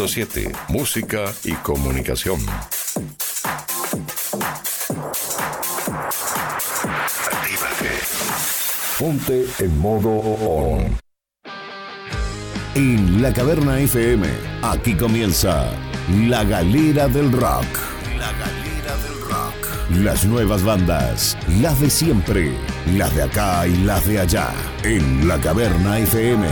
90.7, música y comunicación. Actívate. Ponte en modo on. En la Caverna FM, aquí comienza La Galera del Rock. La Galera del Rock. Las nuevas bandas, las de siempre, las de acá y las de allá. En La Caverna FM,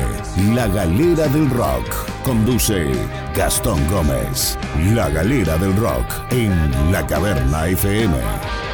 La Galera del Rock. Conduce Gastón Gómez. La Galera del Rock en La Caverna FM.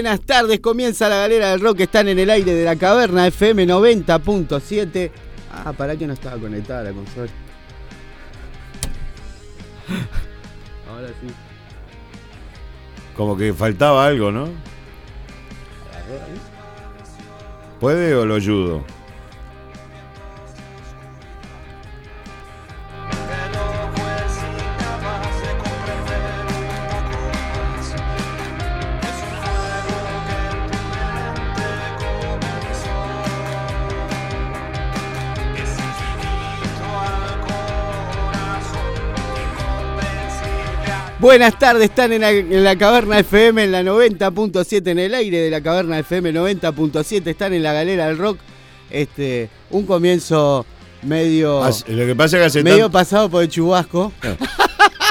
Buenas tardes, comienza la galera del rock, están en el aire de la caverna FM 90.7. Ah, para que no estaba conectada la consola. Ahora sí. Como que faltaba algo, ¿no? ¿Puede o lo ayudo? Buenas tardes, están en la, en la caverna FM en la 90.7 en el aire de la caverna FM 90.7, están en la galera del rock. Este, un comienzo medio Hace- lo que pasa es que hace, medio tan- pasado por el chubasco.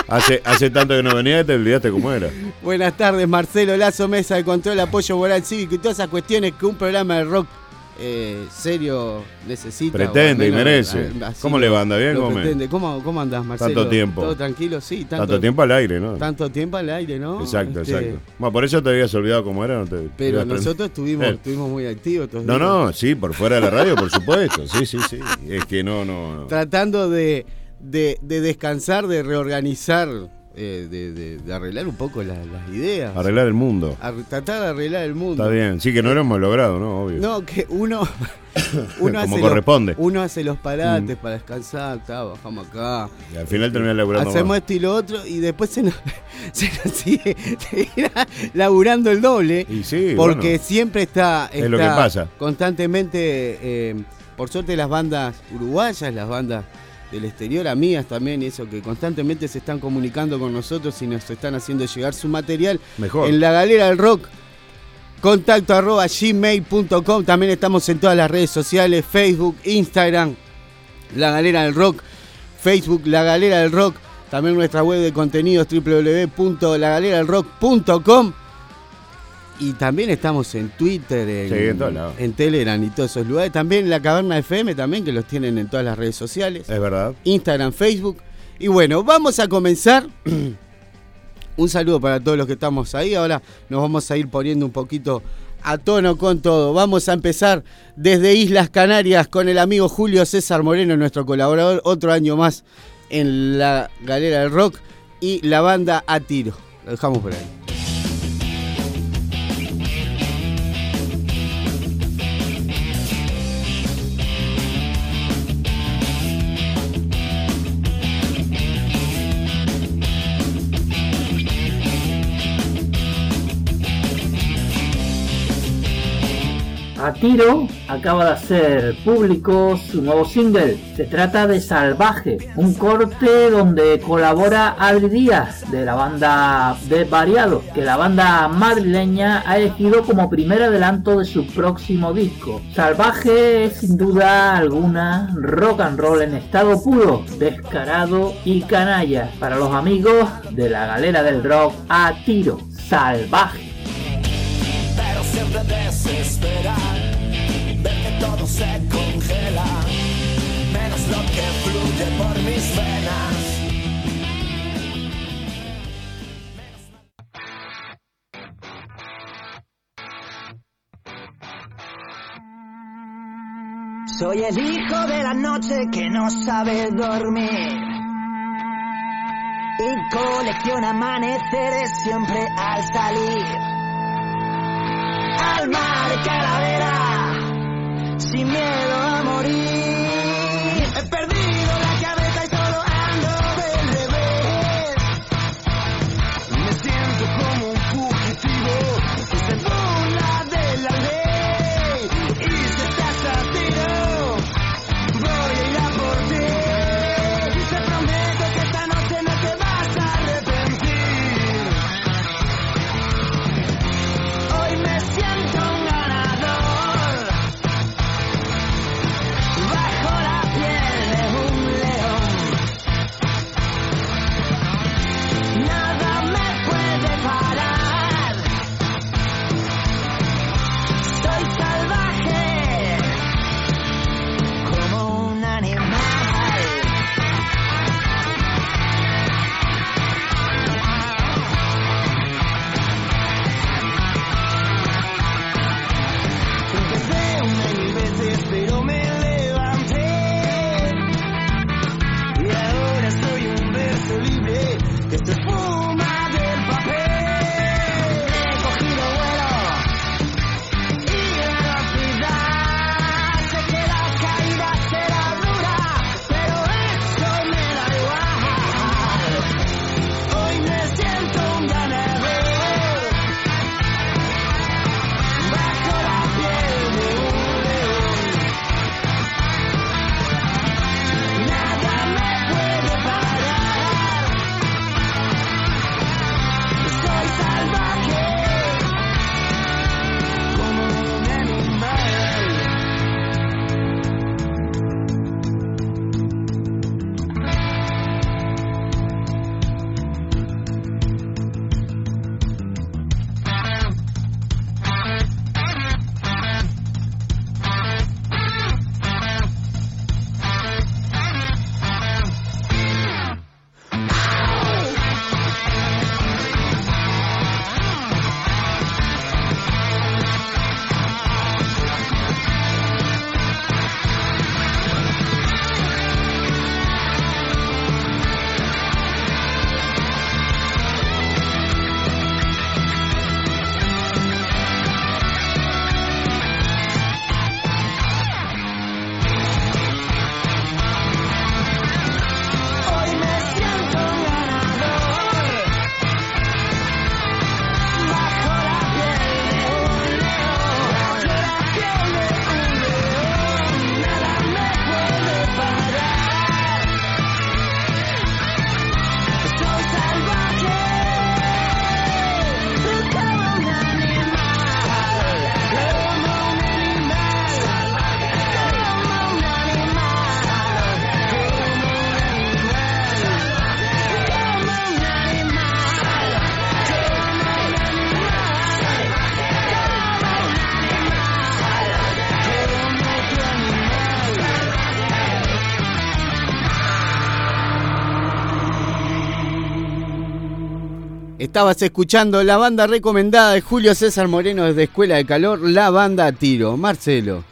hace, hace tanto que no venía te olvidaste cómo era. Buenas tardes, Marcelo Lazo, mesa de control, apoyo moral cívico y todas esas cuestiones que un programa de rock eh, serio necesita. Pretende y merece. ¿Cómo le va? ¿Anda bien, Gómez? pretende. ¿Cómo, ¿Cómo andás, Marcelo? Tanto tiempo. ¿Todo tranquilo? Sí, tanto, Tanto tiempo al aire, ¿no? tanto tiempo al aire, ¿no? Exacto, Este, exacto. Bueno, por eso te habías olvidado cómo era. No te, Pero nosotros estuvimos, Eh. estuvimos muy activos. estos No, días. no, sí, por fuera de la radio, por supuesto. Sí, sí, sí. Es que no, no. no. Tratando de, de, de descansar, de reorganizar, eh, de, de- de arreglar un poco la- las ideas. Arreglar el mundo. Ar- tratar de arreglar el mundo. Está bien. Sí, que no lo hemos logrado, ¿no? Obvio. No, que uno, uno Como hace corresponde. Los, uno hace los parates para descansar, ta, bajamos acá. Y al final termina laburando Hacemos más. esto y lo otro y después se nos, se nos sigue laburando el doble. Y sí, porque bueno. siempre está, Es lo que pasa. constantemente, eh, por suerte las bandas uruguayas, las bandas del exterior, amigas también, y eso que constantemente se están comunicando con nosotros y nos están haciendo llegar su material Mejor. en la galera del rock. Contacto arroba gmail.com. También estamos en todas las redes sociales: Facebook, Instagram, La Galera del Rock, Facebook, La Galera del Rock. También nuestra web de contenidos www.lagaleradelrock.com. Y también estamos en Twitter, en, Sí, en todos lados. en Telegram y todos esos lugares. También la Caverna FM, también que los tienen en todas las redes sociales. Es verdad. Instagram, Facebook. Y bueno, vamos a comenzar. un saludo para todos los que estamos ahí. Ahora nos vamos a ir poniendo un poquito a tono con todo. Vamos a empezar desde Islas Canarias con el amigo Julio César Moreno, nuestro colaborador, otro año más en la galera del rock y la banda A Tiro. Lo dejamos por ahí. A Tiro acaba de hacer público su nuevo single. Se trata de Salvaje, un corte donde colabora Adri Díaz de la banda de Variado, que la banda madrileña ha elegido como primer adelanto de su próximo disco. Salvaje es sin duda alguna rock and roll en estado puro, descarado y canalla para los amigos de la galera del rock A Tiro. Salvaje. Siempre desesperar. Ver que todo se congela, menos lo que fluye por mis venas. Soy el hijo de la noche que no sabe dormir. Y colecciona amaneceres siempre al salir al mar calavera, sin miedo a morir. He perdido Estabas escuchando la banda recomendada de Julio César Moreno desde Escuela de Calor, la banda Tiro. Marcelo,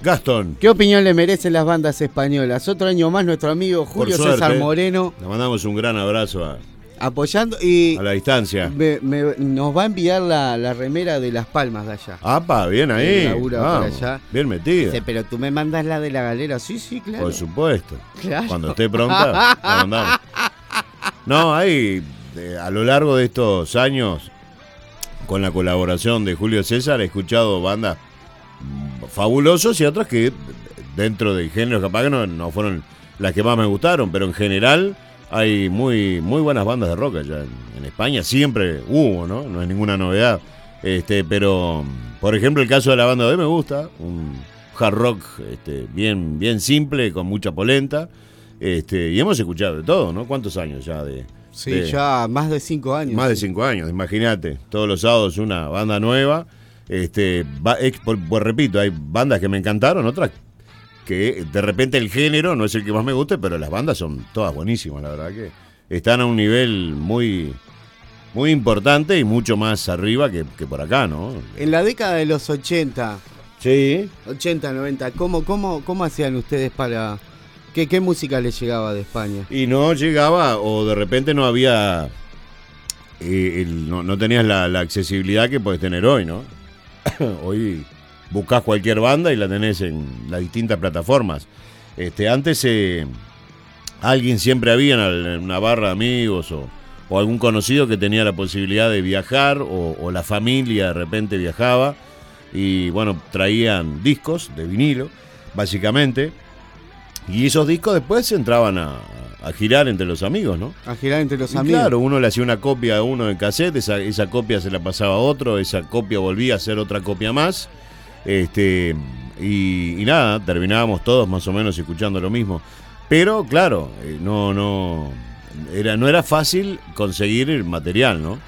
Gastón, ¿qué opinión le merecen las bandas españolas? Otro año más nuestro amigo Julio suerte, César Moreno Le mandamos un gran abrazo a, apoyando y a la distancia. me- me- nos va a enviar la, la remera de Las Palmas de allá. Apa, bien ahí. Vamos, allá. Bien metida. Dice, pero tú me mandas la de la galera. Sí, sí, claro. Por supuesto. Claro. Cuando esté pronta, la mandamos. No, hay, eh, a lo largo de estos años, con la colaboración de Julio César, he escuchado bandas fabulosos y otras que dentro del género capaz que no, no fueron las que más me gustaron, pero en general hay muy, muy buenas bandas de rock allá en, España, siempre hubo, ¿no? No es ninguna novedad. Este, pero, por ejemplo, el caso de la banda de me gusta, un hard rock este, bien, bien simple, con mucha polenta. Este, y hemos escuchado de todo, ¿no? ¿Cuántos años ya de, Sí, de- ya más de cinco años. más de cinco años, imagínate. Todos los sábados una banda nueva. Este, va- por- por- repito, hay bandas que me encantaron, otras que de repente el género no es el que más me guste, pero las bandas son todas buenísimas, la verdad que están a un nivel muy, muy importante y mucho más arriba que, que por acá, ¿no? En la década de los 80, Sí. 80, 90, ¿cómo, cómo, cómo hacían ustedes para... ¿Qué, qué música les llegaba de España? Y no llegaba, o de repente no había. eh, no, no tenías la, accesibilidad que puedes tener hoy, ¿no? hoy buscas cualquier banda y la tenés en las distintas plataformas. Este, antes eh, alguien siempre había en una barra de amigos o, o algún conocido que tenía la posibilidad de viajar o, o la familia de repente viajaba y bueno, traían discos de vinilo, básicamente. Y esos discos después entraban a, a girar entre los amigos, ¿no? A girar entre los Y amigos. Claro, uno le hacía una copia a uno en cassette, esa, esa copia se la pasaba a otro, esa copia volvía a ser otra copia más. Este, y, y nada, terminábamos todos más o menos escuchando lo mismo. Pero claro, eh, no, no, era, no era fácil conseguir el material, ¿no?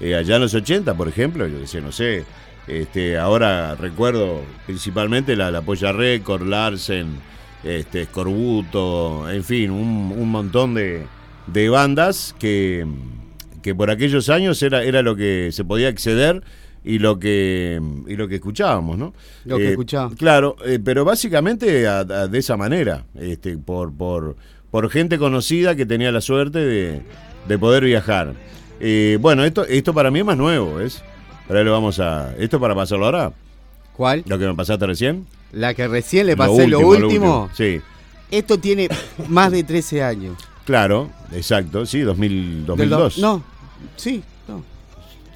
Eh, allá en los 80, por ejemplo, yo decía, no sé, este, ahora recuerdo principalmente la, la Polla Record, Larsen, este, Scorbuto, en fin, un, un montón de, de bandas que, que por aquellos años era, era lo que se podía acceder y lo que, y lo que escuchábamos, ¿no? Lo que Eh, escuchábamos. Claro, eh, pero básicamente a- a- de esa manera, este, por, por, por gente conocida que tenía la suerte de, de poder viajar. Eh, bueno, esto, esto para mí es más nuevo, ¿ves? Ahora lo vamos a. ¿Esto para pasarlo ahora? ¿Cuál? ¿Lo que me pasaste recién? La que recién le pasé lo último. Sí, Esto tiene más de 13 años. claro, exacto, sí, 2000, Del do- 2002. No, sí, no.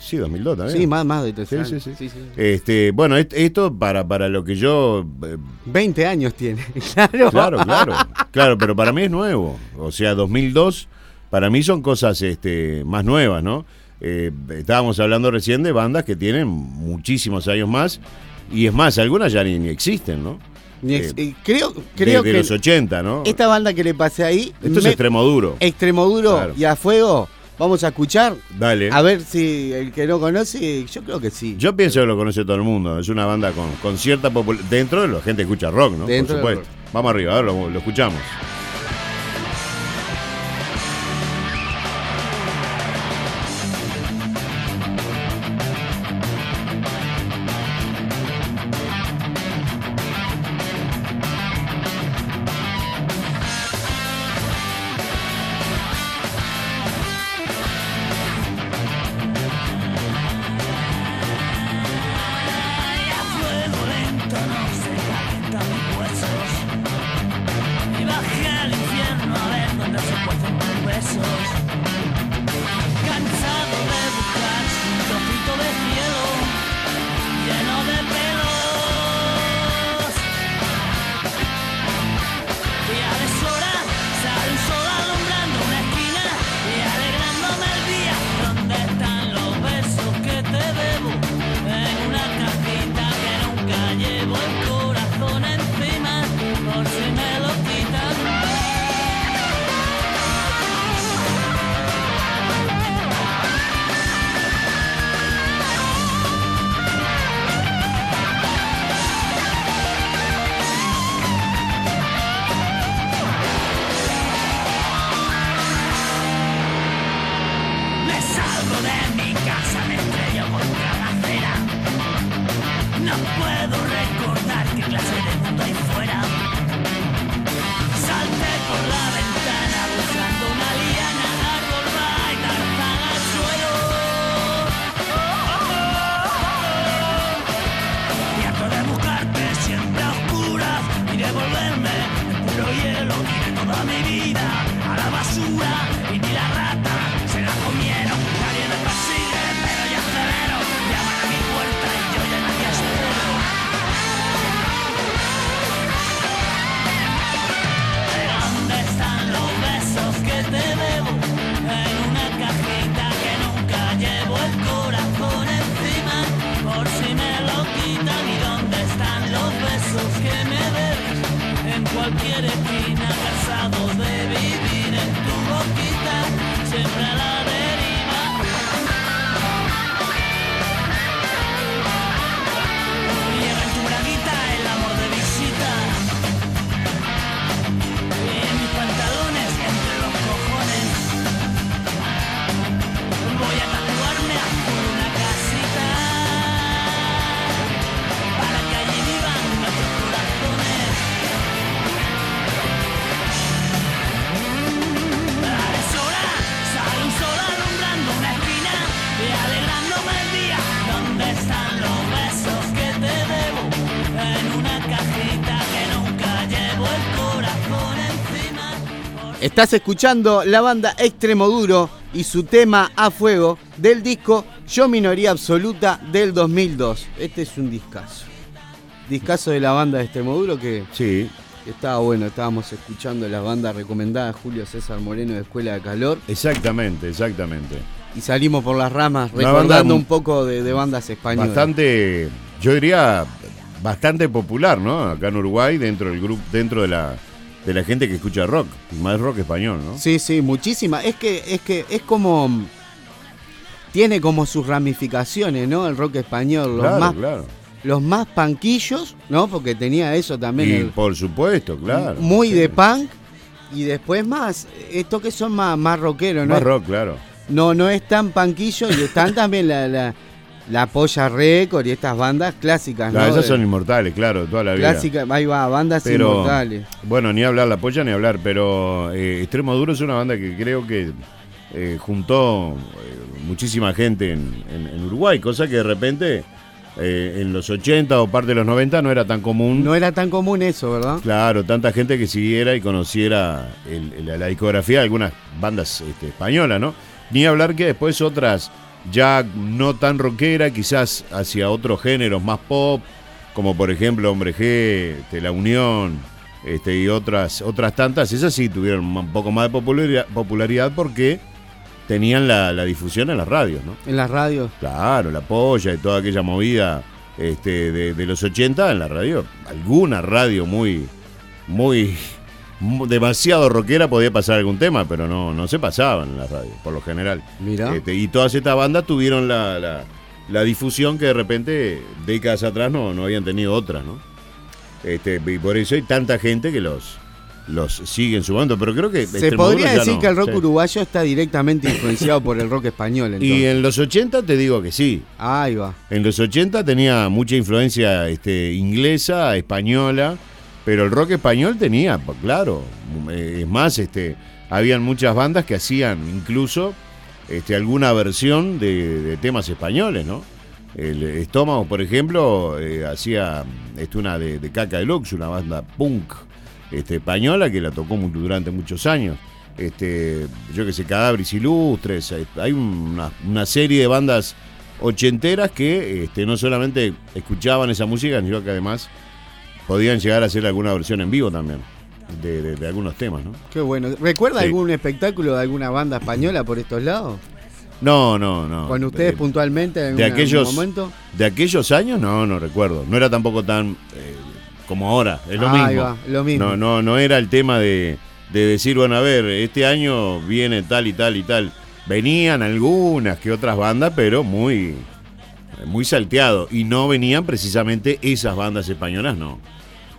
Sí, 2002 también. Sí, más, más de 13 Sí, años. sí, sí. Este, bueno, est- esto para, para lo que yo. eh, 20 años tiene, claro. Claro, claro. Claro, pero para mí es nuevo. O sea, 2002, para mí son cosas este, más nuevas, ¿no? Eh, estábamos hablando recién de bandas que tienen muchísimos años más. Y es más, algunas ya ni, ni existen, ¿no? Eh, creo creo de, de que los 80, ¿no? esta banda que le pasé ahí, Esto es extremo duro. Extremoduro Claro. y a fuego, vamos a escuchar. Dale. A ver si el que no conoce, yo creo que sí. Yo pienso que lo conoce todo el mundo. Es una banda con, con cierta popularidad. Dentro de la gente escucha rock, ¿no? Dentro Por supuesto. Vamos arriba, a ver, lo, lo escuchamos. En cualquier Estás escuchando la banda Extremoduro y su tema A Fuego del disco Yo Minoría Absoluta del 2002. Este es un discazo. Discazo de la banda de Extremoduro que Sí, estaba bueno. Estábamos escuchando la banda recomendada Julio César Moreno de Escuela de Calor exactamente, exactamente. y salimos por las ramas Una recordando un poco de, de bandas españolas. Bastante, yo diría, bastante popular, ¿no? Acá en Uruguay, dentro del grupo, dentro de la, de la gente que escucha rock, más rock español, ¿no? Sí, sí, muchísima. Es que es que es como tiene como sus ramificaciones, ¿no? El rock español, los claro, más claro. los más panquillos, ¿no? Porque tenía eso también Y el- por supuesto, claro. muy Sí. de punk y después más estos que son más más rockeros, ¿no? Más rock, claro. No no es tan panquillo y están también la, la la Polla Record y estas bandas clásicas, Claro, ¿no? esas son inmortales, claro, toda la vida. clásicas, ahí va, bandas Pero, inmortales. bueno, ni hablar la polla ni hablar, pero eh, Extremo Duro es una banda que creo que eh, juntó eh, muchísima gente en, en- en Uruguay, cosa que de repente eh, en los 80 o parte de los 90 no era tan común. No era tan común eso, ¿verdad? Claro, tanta gente que siguiera y conociera el- el- la discografía de algunas bandas este, españolas, ¿no? Ni hablar que después otras ya no tan rockera, quizás hacia otros géneros más pop, como por ejemplo Hombre G, este, La Unión este, y otras, otras tantas, esas sí tuvieron un poco más de popularidad, popularidad porque tenían la, la difusión en las radios, ¿no? En las radios. Claro, la polla y toda aquella movida este, de, de los 80 en la radio. Alguna radio muy, muy, mu- demasiado rockera podía pasar algún tema, pero no, no se pasaban en la radio, por lo general. Mira. Este, y todas estas bandas tuvieron la, la- la difusión que de repente, décadas atrás, no, no habían tenido otras, ¿no? Este, y por eso hay tanta gente que los, los sigue en su bando, pero creo que... Se Extremoduro podría decir no, que el rock sí. uruguayo está directamente influenciado por el rock español. Entonces. Y en los 80 te digo que sí, Ahí va. En los 80 tenía mucha influencia este, inglesa, española, pero el rock español tenía, claro, eh, es más, este, habían muchas bandas que hacían incluso este, alguna versión de, temas españoles, ¿no? El Estómago, por ejemplo, eh, hacía este, una de, de Caca Deluxe, una banda punk este, española que la tocó durante muchos años. Este, yo que sé, Cadáveres Ilustres, hay una, una serie de bandas ochenteras que este, no solamente escuchaban esa música, sino que además podían llegar a hacer alguna versión en vivo también de, de- de algunos temas, ¿no? Qué bueno. ¿Recuerda Sí. algún espectáculo de alguna banda española por estos lados? No, no, no. Con ustedes De- puntualmente en de algún aquellos momento. de aquellos años no no recuerdo no era tampoco tan eh, como ahora es lo Ahí mismo va, lo mismo. no no no era el tema de, de decir bueno a ver este año viene tal y tal y tal venían algunas que otras bandas pero muy muy salteado y no venían precisamente esas bandas españolas no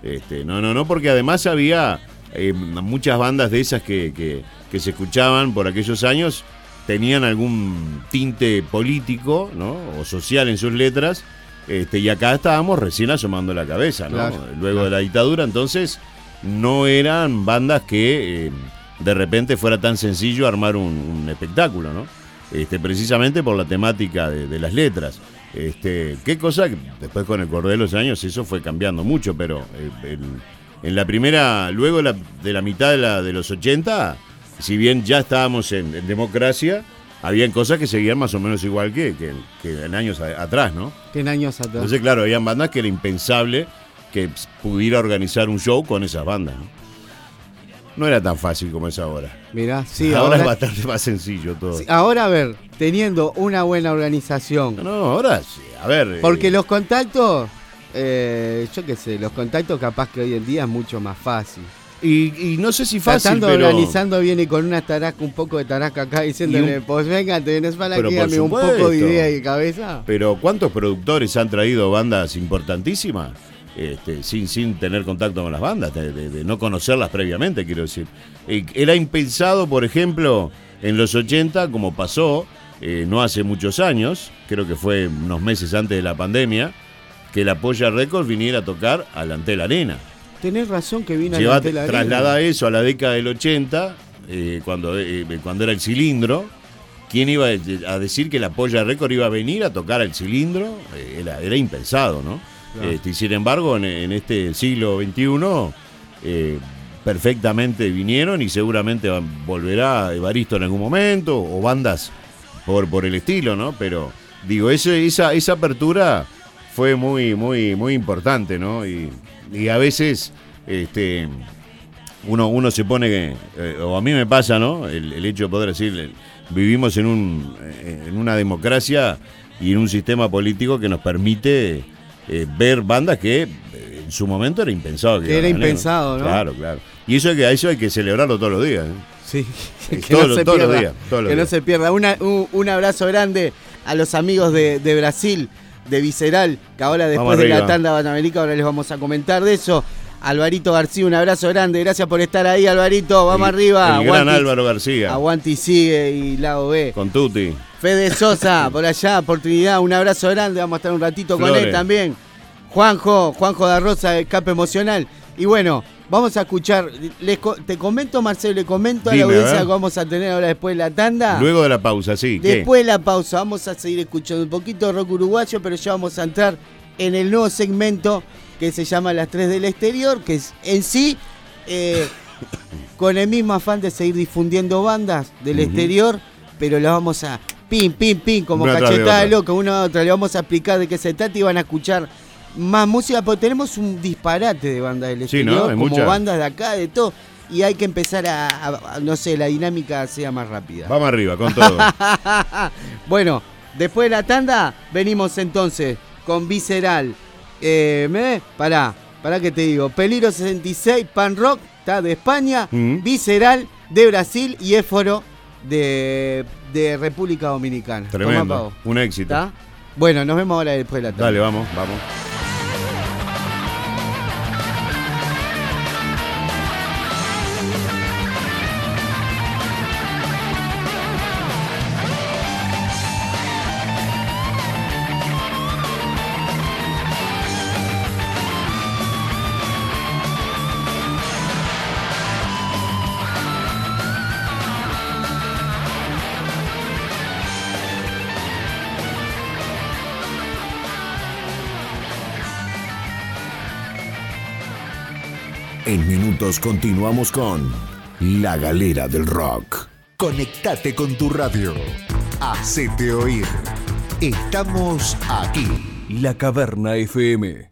este no no no porque además había eh, muchas bandas de esas que, que- que se escuchaban por aquellos años tenían algún tinte político ¿no? o social en sus letras Este, y acá estábamos recién asomando la cabeza, ¿no? Claro, Luego de la dictadura, entonces no eran bandas que eh, de repente fuera tan sencillo armar un, un espectáculo, ¿no? Este, precisamente por la temática de, de las letras. Este, qué cosa que después con el correr de los años eso fue cambiando mucho, pero eh, en la primera, luego de la, de la mitad de, la, de los 80, si bien ya estábamos en, en democracia, habían cosas que seguían más o menos igual que, que- que en años a- atrás, ¿no? Que en años atrás. Entonces, claro, habían bandas que era impensable que pudiera organizar un show con esas bandas, ¿no? No era tan fácil como es ahora. Mirá, sí, ahora, ahora, es bastante más sencillo todo. sí, ahora, a ver, teniendo una buena organización, No, ahora sí. A ver. porque eh, los contactos, eh, yo qué sé, los contactos capaz que hoy en día es mucho más fácil. Y, y no sé si fácil, Tratando, pero. organizando viene con una tarasca, un poco de tarasca acá, diciéndole, un- pues venga, te vienes para aquí, dame un poco de idea y cabeza. Pero ¿cuántos productores han traído bandas importantísimas este, sin, sin tener contacto con las bandas, de, de- de no conocerlas previamente, quiero decir? Era impensado, por ejemplo, en los 80, como pasó eh, no hace muchos años, creo que fue unos meses antes de la pandemia, que la Polla Records viniera a tocar a la Antel Arena. Tenés razón que vino a Lleva, la arena. traslada eso a la década del 80, eh, cuando, eh, cuando era el cilindro. ¿Quién iba a decir que la Polla Record iba a venir a tocar al cilindro? Era, era impensado, ¿no? Este, y sin embargo, en, este siglo XXI, eh, perfectamente vinieron y seguramente van- volverá Evaristo en algún momento, o bandas por, por el estilo, ¿no? Pero digo, ese- esa, esa apertura fue muy, muy, muy importante, ¿no? Y, a veces, este, uno, uno se pone, que, eh, o a mí me pasa, ¿no? El, hecho de poder decir, vivimos en, un, eh, en una democracia y en un sistema político que nos permite eh, ver bandas que eh, en su momento era impensado. Que era impensado, ¿no? Claro, claro. Y eso hay que, eso hay que celebrarlo todos los días. ¿eh? Sí, Eh, todos los- todos los pierda, días, todos los que no se pierda. Una- un, un abrazo grande a los amigos de, de Brasil, de Visceral, que ahora después de la tanda Panamérica ahora les vamos a comentar de eso. Alvarito García, un abrazo grande, gracias por estar ahí, Alvarito, vamos El- arriba. El gran Álvaro García. Aguante y sigue y Lago B. Con Tuti. Fede Sosa, por allá, oportunidad, un abrazo grande, vamos a estar un ratito con él también. Juanjo, Juanjo da Rosa, escape emocional. Y bueno, vamos a escuchar, les te comento Marcelo, le comento a Dime, la a audiencia ver. que vamos a tener ahora después de la tanda. Luego de la pausa, sí. ¿qué? Después de la pausa vamos a seguir escuchando un poquito de rock uruguayo, pero ya vamos a entrar en el nuevo segmento que se llama Las Tres del Exterior, que es en sí eh, con el mismo afán de seguir difundiendo bandas del exterior, pero las vamos a pim, pim, pim, como Una cachetada loco, una a otra. Le vamos a explicar de qué se trata y van a escuchar más música, porque tenemos un disparate de bandas del Sí, ¿no? exterior, Hay como muchas. bandas de acá, de todo. Y hay que empezar a, a- a- no sé, la dinámica sea más rápida. Vamos arriba, con todo. bueno, después de la tanda, venimos entonces con Visceral. Eh, ¿me? Pará, pará que te digo. Peligro 66, Pan Rock, está de España. Mm. Visceral de Brasil y Éforo de, de República Dominicana. Tremendo. Un éxito. Bueno, nos vemos ahora después de la tanda. Dale, vamos, vamos. Minutos continuamos con La Galera del Rock. Conectate con tu radio. Hacete oír. Estamos aquí. La Caverna FM.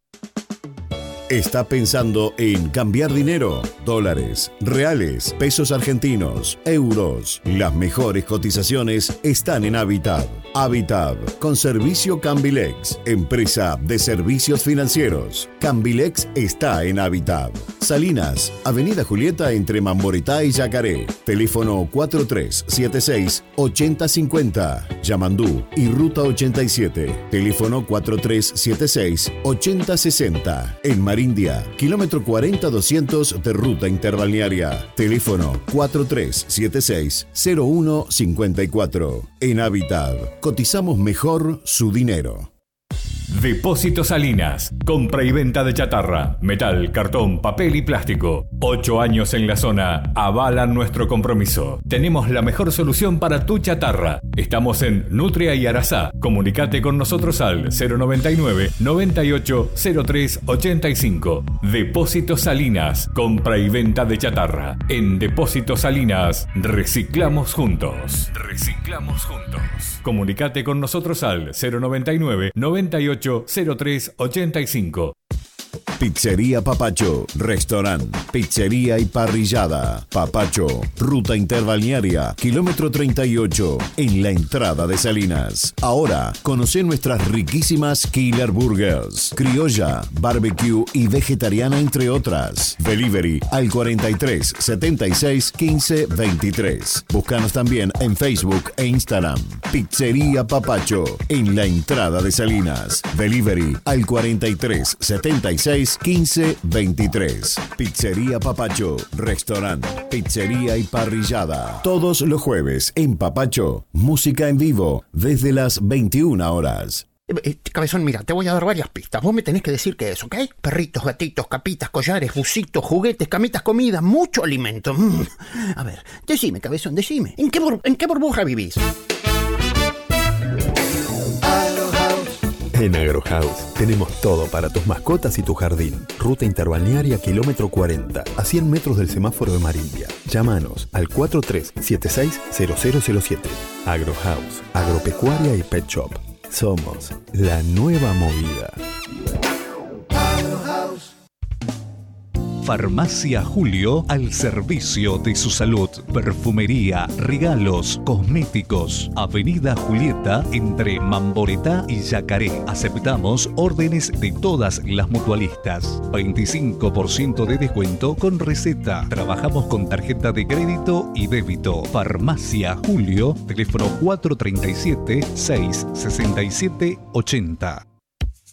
¿Está pensando en cambiar dinero? Dólares, reales, pesos argentinos, euros. Las mejores cotizaciones están en Habitab. Habitab, con servicio Cambilex, empresa de servicios financieros. Cambilex está en Habitab. Salinas, Avenida Julieta entre Mamboretá y Yacaré. Teléfono 4376-8050. Yamandú y Ruta 87. Teléfono 4376-8060. En Marindia, kilómetro 40-200 de Ruta Interbalnearia. Teléfono 4376-0154. En Habitat, cotizamos mejor su dinero. Depósito Salinas. Compra y venta de chatarra, metal, cartón, papel y plástico. Ocho años en la zona avalan nuestro compromiso. Tenemos la mejor solución para tu chatarra. Estamos en Nutria y Arasá. Comunicate con nosotros al 099 98 03 85. Depósito Salinas. Compra y venta de chatarra. En Depósito Salinas reciclamos juntos. Reciclamos juntos. Comunicate con nosotros al 099 98 03 85. Pizzería Papacho, restaurante, pizzería y parrillada. Papacho, ruta interbalnearia, kilómetro 38, en la entrada de Salinas. Ahora, conoce nuestras riquísimas Killer Burgers, criolla, barbecue y vegetariana, entre otras. Delivery al 43 76 15 23. Búscanos también en Facebook e Instagram. Pizzería Papacho, en la entrada de Salinas. Delivery al 43 76 15 23. Pizzería Papacho, restaurante, pizzería y parrillada. Todos los jueves en Papacho, música en vivo desde las 21 horas. Eh, eh, cabezón, mira, te voy a dar varias pistas. Vos me tenés que decir qué es, ¿ok? Perritos, gatitos, capitas, collares, busitos, juguetes, camitas, comida, mucho alimento. Mm. A ver, decime, cabezón, decime. ¿En qué, bur- en qué burbuja vivís? En AgroHouse tenemos todo para tus mascotas y tu jardín. Ruta interbalnearia kilómetro 40, a 100 metros del semáforo de Marimbia. Llámanos al 4376-0007. AgroHouse, agropecuaria y pet shop. Somos la nueva movida. Farmacia Julio al servicio de su salud. Perfumería, regalos, cosméticos. Avenida Julieta entre Mamboretá y Yacaré. Aceptamos órdenes de todas las mutualistas. 25% de descuento con receta. Trabajamos con tarjeta de crédito y débito. Farmacia Julio, teléfono 437 667 80.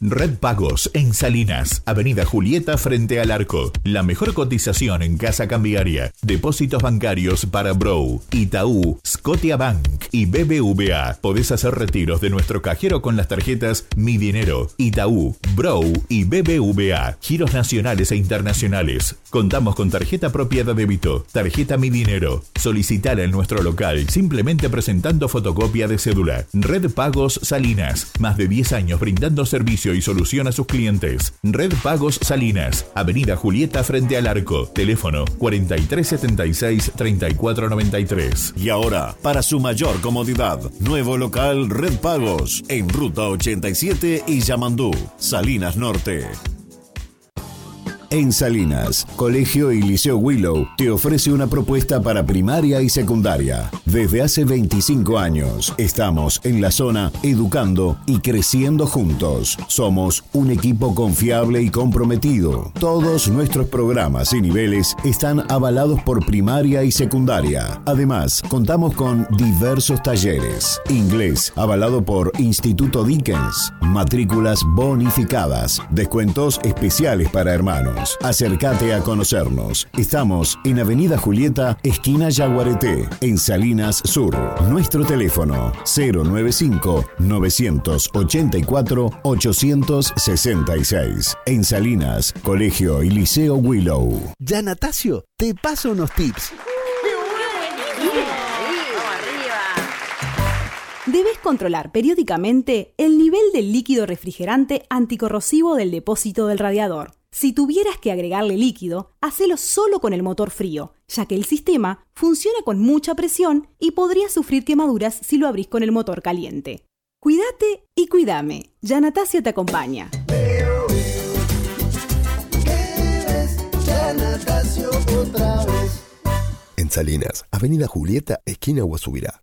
Red Pagos en Salinas, Avenida Julieta frente al arco. La mejor cotización en casa cambiaria. Depósitos bancarios para Bro, Itaú, Scotiabank y BBVA. Podés hacer retiros de nuestro cajero con las tarjetas Mi Dinero, Itaú, Bro y BBVA. Giros nacionales e internacionales. Contamos con tarjeta propia de débito, tarjeta Mi Dinero. Solicitar en nuestro local simplemente presentando fotocopia de cédula. Red Pagos Salinas, más de 10 años brindando servicio y solución a sus clientes. Red Pagos Salinas, Avenida Julieta frente al arco. Teléfono 4376-3493. Y ahora, para su mayor comodidad, nuevo local Red Pagos en Ruta 87 y Yamandú, Salinas Norte. En Salinas, Colegio y Liceo Willow te ofrece una propuesta para primaria y secundaria. Desde hace 25 años estamos en la zona educando y creciendo juntos. Somos un equipo confiable y comprometido. Todos nuestros programas y niveles están avalados por primaria y secundaria. Además, contamos con diversos talleres. Inglés, avalado por Instituto Dickens. Matrículas bonificadas. Descuentos especiales para hermanos. Acércate a conocernos. Estamos en Avenida Julieta, esquina Yaguareté, en Salinas Sur. Nuestro teléfono 095-984-866. En Salinas, Colegio y Liceo Willow. Ya, Natasio, te paso unos tips. Debes controlar periódicamente el nivel del líquido refrigerante anticorrosivo del depósito del radiador. Si tuvieras que agregarle líquido, hacelo solo con el motor frío, ya que el sistema funciona con mucha presión y podrías sufrir quemaduras si lo abrís con el motor caliente. Cuídate y cuídame. Ya Natasia te acompaña. En Salinas, Avenida Julieta, esquina Guasubirá.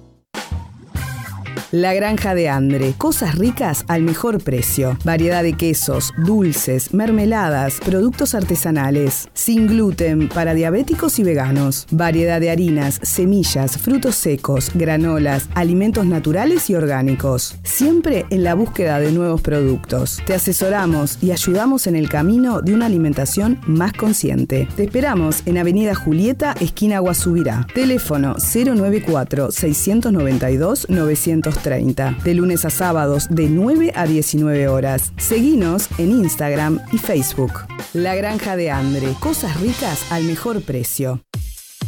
La Granja de Andre. Cosas ricas al mejor precio. Variedad de quesos, dulces, mermeladas, productos artesanales. Sin gluten para diabéticos y veganos. Variedad de harinas, semillas, frutos secos, granolas, alimentos naturales y orgánicos. Siempre en la búsqueda de nuevos productos. Te asesoramos y ayudamos en el camino de una alimentación más consciente. Te esperamos en Avenida Julieta, esquina Guasubirá. Teléfono 094 692 930 de lunes a sábados de 9 a 19 horas. Seguinos en Instagram y Facebook. La Granja de Andre, cosas ricas al mejor precio.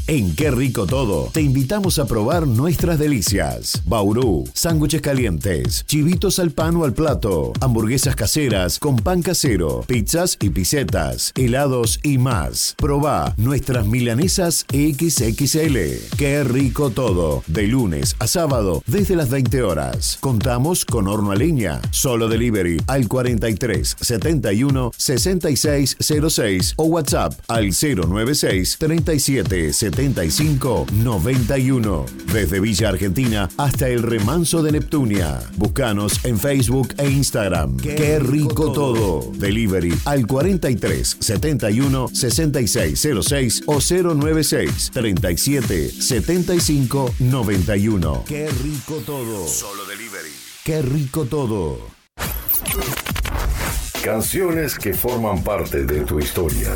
En Qué Rico Todo, te invitamos a probar nuestras delicias. Bauru, sándwiches calientes, chivitos al pan o al plato, hamburguesas caseras con pan casero, pizzas y pisetas, helados y más. Probá nuestras milanesas XXL. Qué Rico Todo, de lunes a sábado desde las 20 horas. Contamos con horno a leña, solo delivery al 43 71 66 06 o WhatsApp al 096 37 75 91. Desde Villa Argentina hasta el remanso de Neptunia. Búscanos en Facebook e Instagram. Qué, rico todo. Delivery al 43 71 66 06 o 096 37 75 91. Qué rico todo. Solo delivery. Qué rico todo. Canciones que forman parte de tu historia.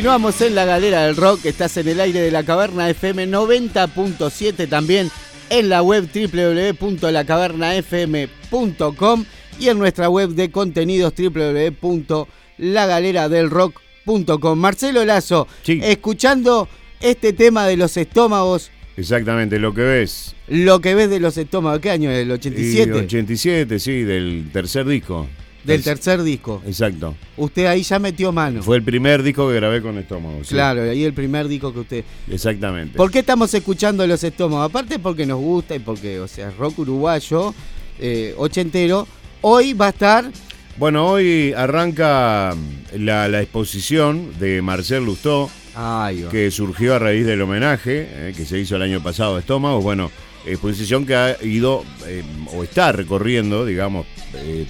Continuamos en la galera del rock. Estás en el aire de la caverna FM 90.7 también en la web www.lacavernafm.com y en nuestra web de contenidos www.lagaleradelrock.com. Marcelo Lazo, escuchando este tema de los estómagos, Exactamente, lo que ves. lo que ves de los estómagos, ¿qué año es? ¿El 87? Y 87, sí, del tercer disco. Del tercer disco. Exacto. Usted ahí ya metió mano. Fue el primer disco que grabé con estómago. sí. Claro, ahí el primer disco que usted... Exactamente. ¿Por qué estamos escuchando los estómagos? Aparte porque nos gusta y porque, o sea, rock uruguayo, eh, ochentero, hoy va a estar... Bueno, hoy arranca la, la exposición de Marcel Lustó, Ay, que surgió a raíz del homenaje eh, que se hizo el año pasado a Estómagos. Bueno, exposición que ha ido eh, o está recorriendo, digamos, eh,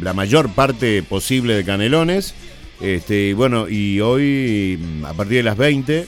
la mayor parte posible de Canelones. Este, y bueno, y hoy, mm, a partir de las 20,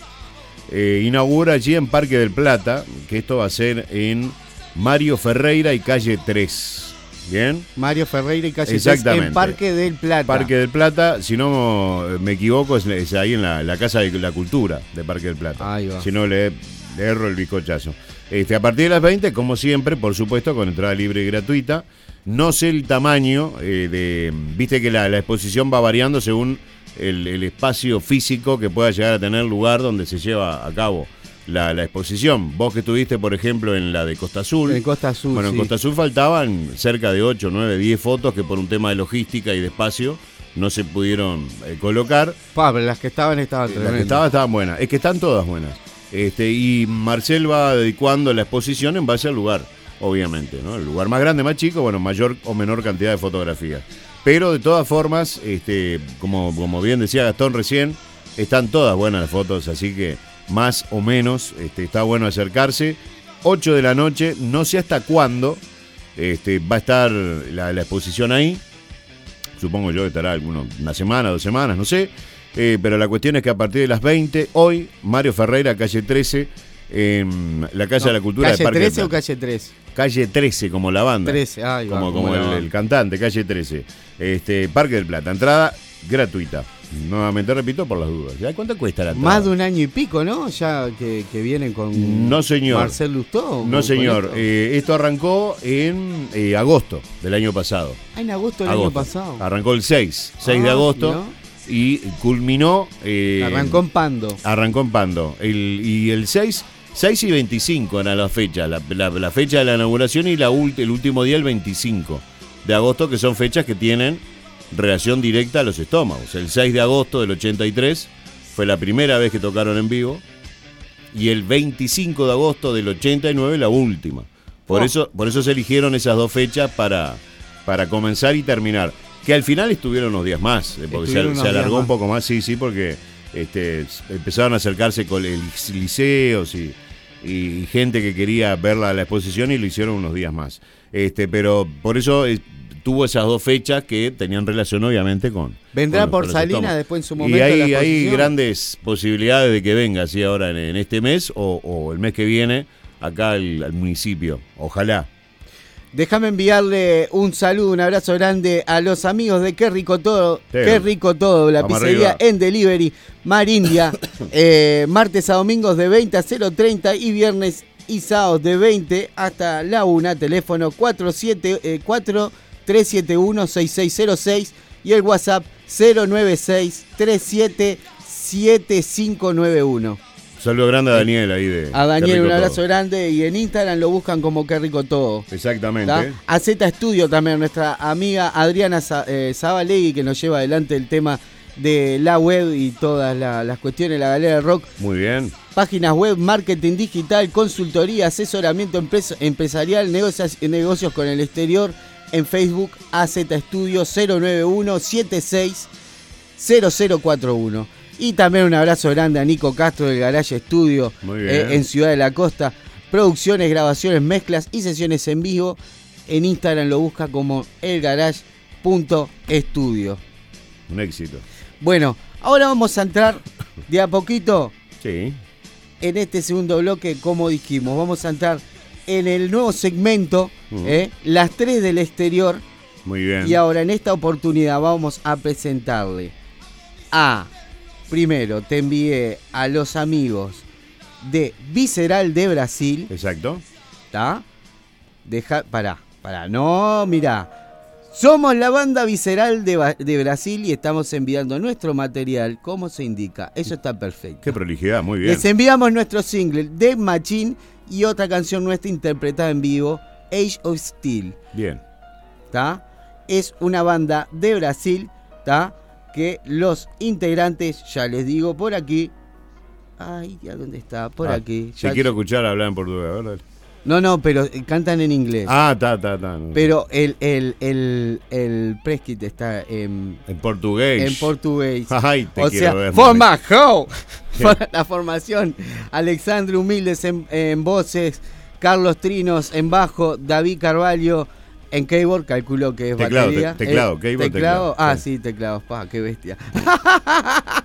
eh, inaugura allí en Parque del Plata, que esto va a ser en Mario Ferreira y calle 3. ¿Bien? Mario Ferreira y calle 3 Exactamente. en Parque del Plata. Parque del Plata, si no me equivoco, es, es ahí en la, la Casa de la Cultura de Parque del Plata. Ahí va. Si no, le, le erro el bizcochazo. Este, a partir de las 20, como siempre, por supuesto, con entrada libre y gratuita. No sé el tamaño eh, de. Viste que la, la exposición va variando según el, el espacio físico que pueda llegar a tener lugar donde se lleva a cabo la, la exposición. Vos que estuviste, por ejemplo, en la de Costa Azul. En Costa Azul, Bueno, en. Costa Azul faltaban cerca de 8, 9, 10 fotos que por un tema de logística y de espacio no se pudieron eh, colocar. Pa, pero las que estaban estaban Las tremendas. que estaban estaban buenas. Es que están todas buenas. Este, y Marcel va adecuando la exposición en base al lugar, obviamente. ¿no? El lugar más grande, más chico, bueno, mayor o menor cantidad de fotografías. Pero de todas formas, este, como, como bien decía Gastón recién, están todas buenas las fotos, así que más o menos este, está bueno acercarse. 8 de la noche, no sé hasta cuándo este, va a estar la, la exposición ahí. Supongo yo que estará alguno, una semana, dos semanas, no sé. Eh, pero la cuestión es que a partir de las 20, hoy, Mario Ferreira, calle 13, en la Casa No, de la Cultura ¿Calle de Parque 13 del o calle 3? Calle 13, como la banda. 13, ahí va, como, como el, cantante, calle 13. Este, Parque del Plata, entrada gratuita. Nuevamente repito por las dudas. ¿Ya ¿Cuánto cuesta la entrada? Más de un año y pico, ¿no? Ya que, que vienen con No, señor. Marcel Lustó. No, señor. esto. Eh, esto arrancó en eh, agosto del año pasado. Ah, en agosto del año pasado. Arrancó el 6, 6 de Ah, agosto. Y culminó. eh, Arrancó en Pando. Arrancó en Pando. El, y el 6, 6 y 25 eran las fechas. La, la- la fecha de la inauguración y la el último día, el 25 de agosto, que son fechas que tienen relación directa a los estómagos. El 6 de agosto del 83 fue la primera vez que tocaron en vivo. Y el 25 de agosto del 89 la última. Por, Oh. eso, por eso se eligieron esas dos fechas para, para comenzar y terminar. Que al final estuvieron unos días más, eh, porque se, alargó un poco más, sí, sí, porque este, empezaron a acercarse con el liceos y, y gente que quería ver la, la exposición y lo hicieron unos días más. Este, pero por eso eh, tuvo esas dos fechas que tenían relación obviamente con... Vendrá con- por estómagos. después en su Y momento. hay, la hay exposición. grandes posibilidades de que venga así ahora en, en este mes o, o el mes que viene acá al, al municipio. Ojalá. Déjame enviarle un saludo, un abrazo grande a los amigos de Qué Rico Todo. Sí. Qué Rico Todo, la Vamos pizzería arriba. en delivery, Mar India. eh, martes a domingos de 20 a 0.30 y viernes y sábados de 20 hasta la 1. Teléfono 47, eh, 4371-6606 y el WhatsApp 096 37 7591. Saludo grande a Daniel ahí de... A Daniel un abrazo Todo. grande y en Instagram lo buscan como Qué Rico Todo. Exactamente. ¿tá? A Z Studio también, nuestra amiga Adriana eh, Zabalegui, que nos lleva adelante el tema de la web y todas la- las cuestiones de la galera de rock. Muy bien. Páginas web, marketing digital, consultoría, asesoramiento empres- empresarial, negocios, negocios con el exterior. En Facebook, AZ Studio 091 76 0041. Y también un abrazo grande a Nico Castro del Garage Studio eh, en Ciudad de la Costa. Producciones, grabaciones, mezclas y sesiones en vivo. En Instagram lo busca como elgarage.studio. Un éxito. Bueno, ahora vamos a entrar de a poquito Sí. en este segundo bloque, como dijimos. Vamos a entrar en el nuevo segmento, Mm. eh, las tres del exterior. Muy bien. Y ahora en esta oportunidad vamos a presentarle a primero te envié a los amigos de Visceral de Brasil. Exacto. ¿Está? Deja, pará, pará. No, mira. Somos la banda visceral de, de Brasil y estamos enviando nuestro material como se indica. Eso está perfecto. Qué prolijidad, muy bien. Les enviamos nuestro single Dead Machine y otra canción nuestra interpretada en vivo, Age of Steel. Bien. ¿Está? Es una banda de Brasil, ¿está? Que los integrantes, ya les digo por aquí. Ay, ¿a dónde está? Por Ah, aquí. Te Ya- quiero escuchar hablar en portugués. a ver, dale. No, no, pero eh, cantan en inglés. Ah, está, está, está. no. Pero el, el, el, el press kit está en, En portugués. en portugués. Ay, te o quiero sea, ver, forma how. La formación. Alexandre Humildes en, en voces, Carlos Trinos en bajo, David Carvalho en keyboard, calculo que es Teclado, batería. te- teclado, Eh, keyboard, teclado. teclado, Ah, sí. sí, teclados. Pa, qué bestia.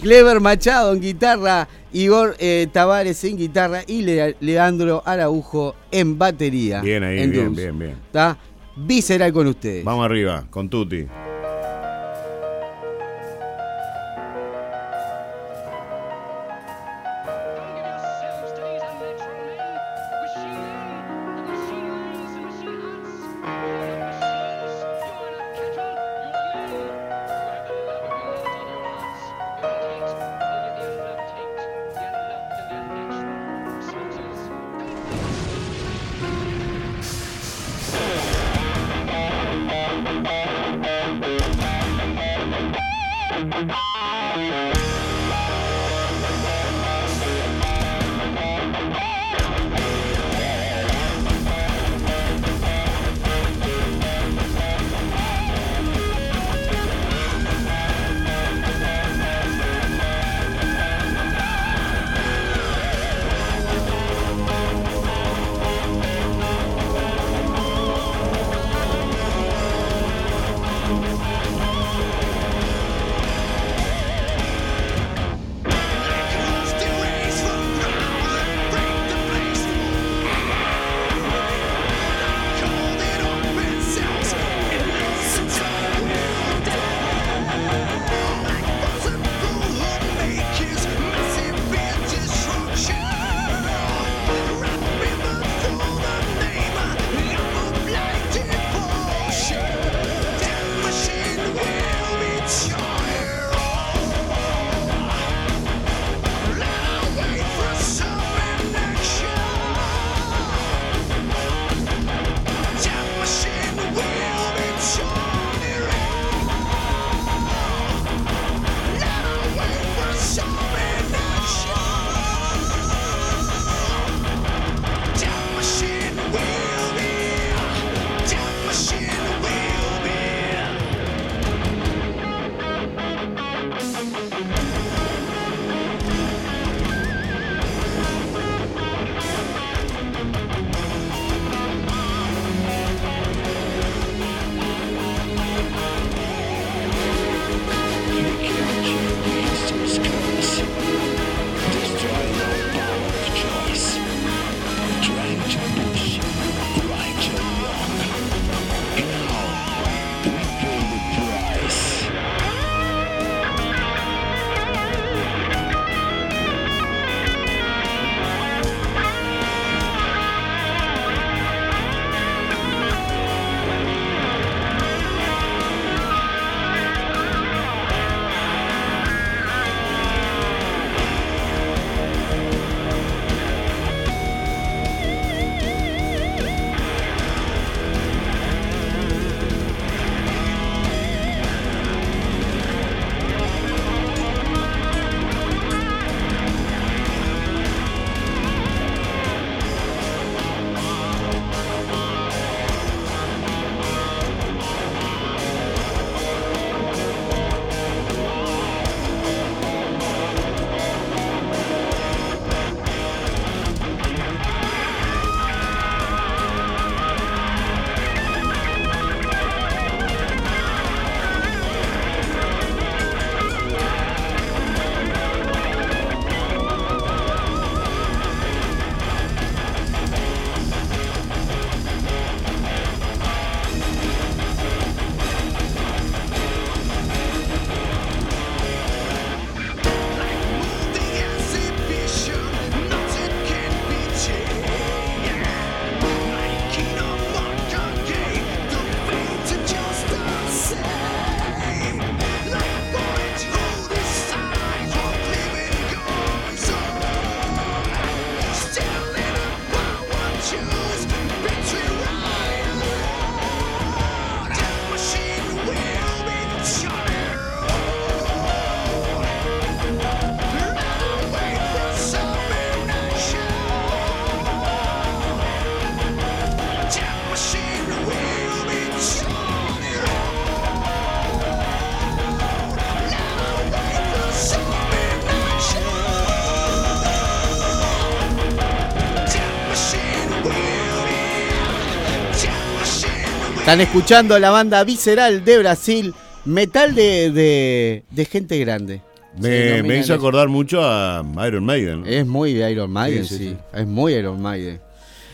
Clever Machado en guitarra, Igor eh, Tavares en guitarra y Le- Leandro Araujo en batería. Bien ahí, en bien, drums. bien, bien. ¿Está? Visceral con ustedes. Vamos arriba, con Tuti. Están escuchando la banda Visceral de Brasil, metal de, de, de gente grande. Me, hizo acordar mucho a Iron Maiden. Es muy de Iron Maiden, sí, Sí, sí, sí. Es muy Iron Maiden.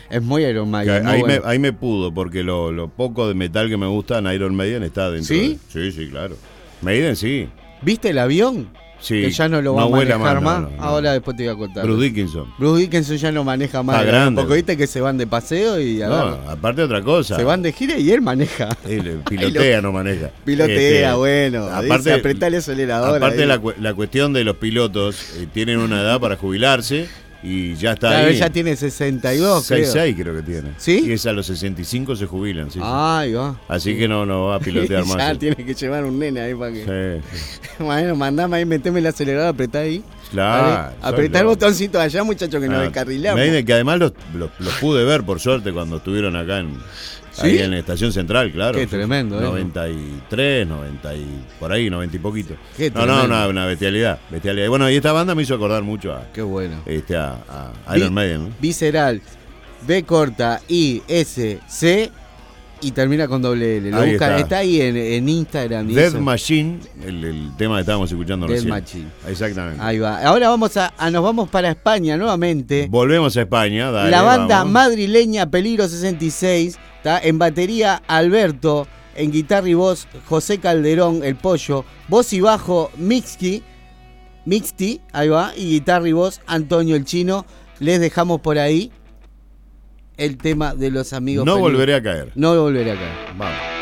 Es muy Iron Maiden. muy ahí, bueno. me, ahí me pudo, porque lo, lo poco de metal que me gusta en Iron Maiden está dentro. ¿Sí? de- sí, sí, claro. Maiden sí. ¿Viste el avión? Sí. Que ya no lo va No a manejar más, no, no. Ahora después te voy a contar. Bruce Dickinson. Bruce Dickinson ya no maneja más. Está grande. Porque viste que se van de paseo y No, agarran- aparte otra cosa. se van de gira y él maneja. Él pilotea, no maneja. Pilotea, Este, bueno. Dice, apretá el acelerador. Aparte la, la cuestión de los pilotos, eh, tienen una edad para jubilarse y ya está Claro, ahí. ya tiene 62, creo. 66 creo que tiene. ¿Sí? Y es a los 65 se jubilan, sí, sí. Ahí va. Así que no, no va a pilotear más. ya tiene que llevar un nene ahí para que. Sí. Bueno, mandame ahí, meteme el acelerador, apretá ahí. Claro. Vale, Apretá el botoncito allá, muchacho, que nos Ah, descarrilamos. Maiden, que además los, los- los pude ver, por suerte, cuando estuvieron acá en, ahí ¿Sí? en la estación central, claro. Qué tremendo, ¿eh? 93, 90 y por ahí, 90 y poquito. Qué no, no, tremendo. una, una bestialidad, bestialidad. Y bueno, y esta banda me hizo acordar mucho a, Qué bueno. este, a, a Iron Maiden. ¿no? Visceral, B corta, I, S, C y termina con doble L. Lo Ahí buscan, está. está. ahí en, en Instagram. eso. Machine, el, el tema que estábamos escuchando Death recién. Machine. Exactamente. Ahí va. Ahora vamos a, a- nos vamos para España nuevamente. Volvemos a España, dale, la banda vamos. madrileña Peligro 66, ¿tá? en batería Alberto, en guitarra y voz José Calderón, el pollo, voz y bajo Mixki, Mixti, ahí va, y guitarra y voz Antonio el chino. Les dejamos por ahí el tema de los amigos. No volveré a caer. No volveré a caer. Vamos.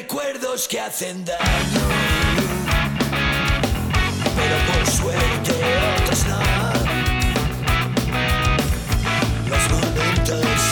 Recuerdos que hacen daño. Pero por suerte otros no. Los momentos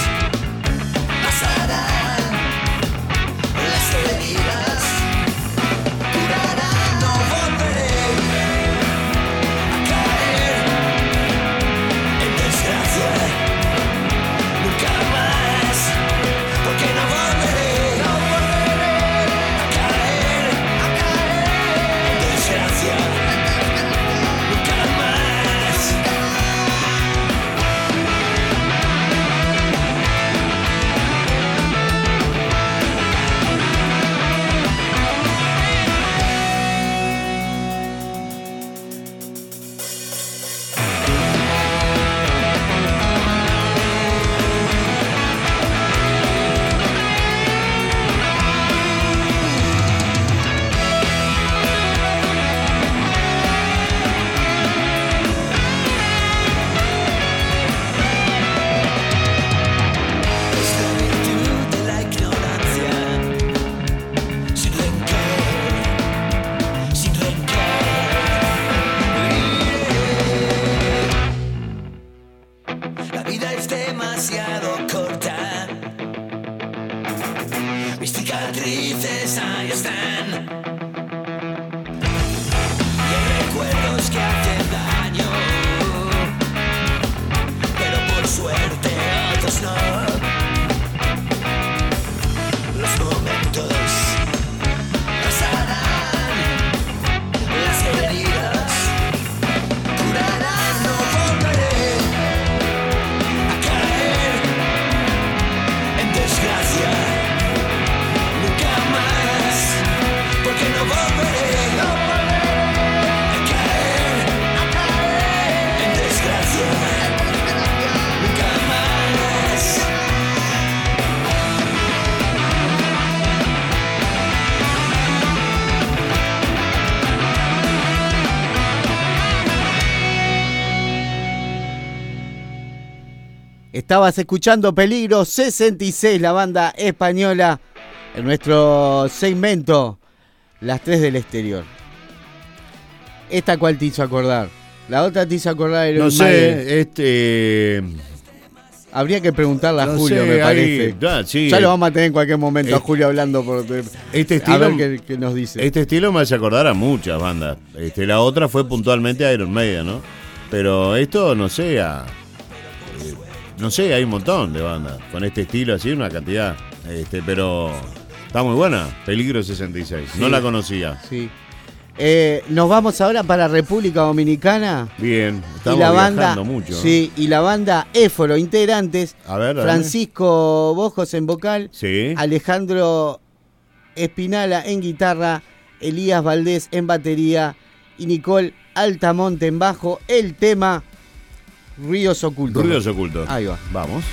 Estabas escuchando Peligro 66, la banda española, en nuestro segmento Las 3 del exterior. ¿Esta cuál te hizo acordar? La otra te hizo acordar de No sé, este. Habría que preguntarle a No Julio, sé, me ahí- parece. ya, sí, Ya lo vamos a tener en cualquier momento a eh, Julio hablando por Este A estilo, ver qué, qué nos dice. este estilo me hace acordar a muchas bandas. Este, la otra fue puntualmente Iron Maiden, ¿no? Pero esto, no sé, a, no sé, hay un montón de bandas con este estilo así, una cantidad. Este, pero está muy buena. Peligro 66. No la conocía. Sí. Eh, nos vamos ahora para República Dominicana. Bien, y estamos la banda, viajando mucho. sí, y la banda Éforo, integrantes, A ver, dale. Francisco Bojos en vocal, Sí. Alejandro Espinala en guitarra, Elías Valdés en batería y Nicole Altamonte en bajo. El tema Ríos Ocultos. Ruidos ocultos. Ahí va. Vamos.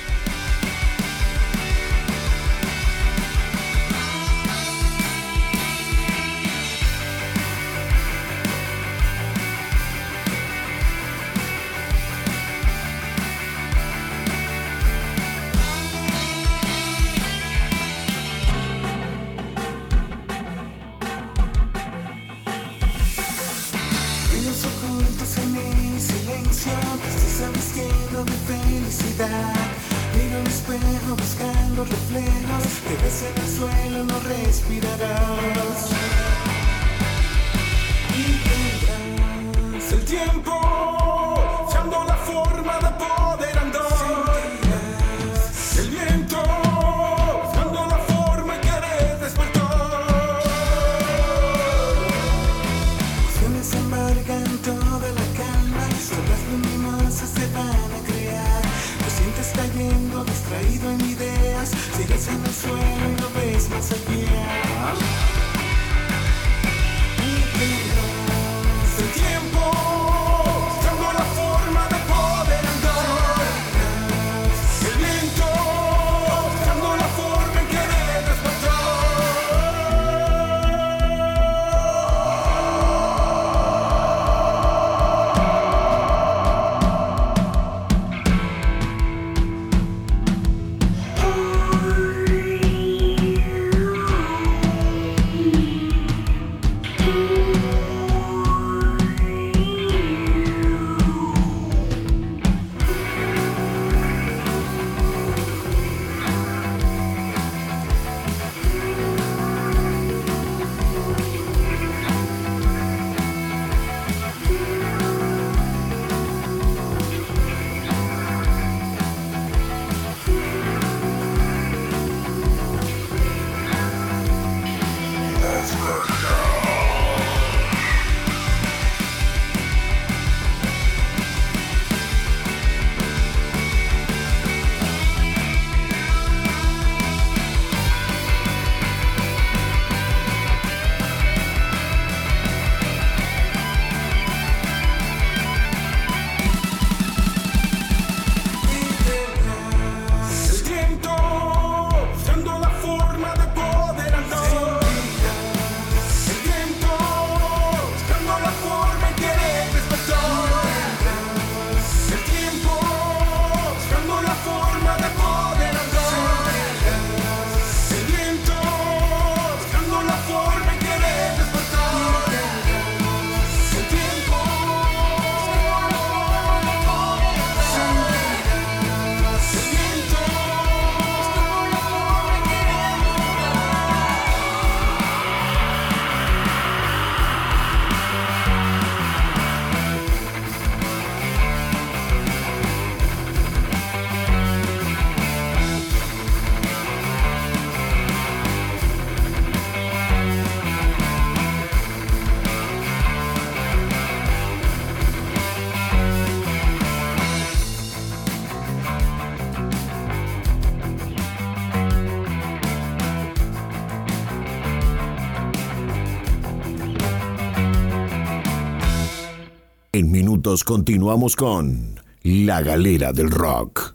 Minutos continuamos con La Galera del Rock.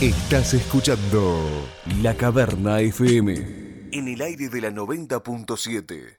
Estás escuchando La Caverna FM. en el aire de la 90.7.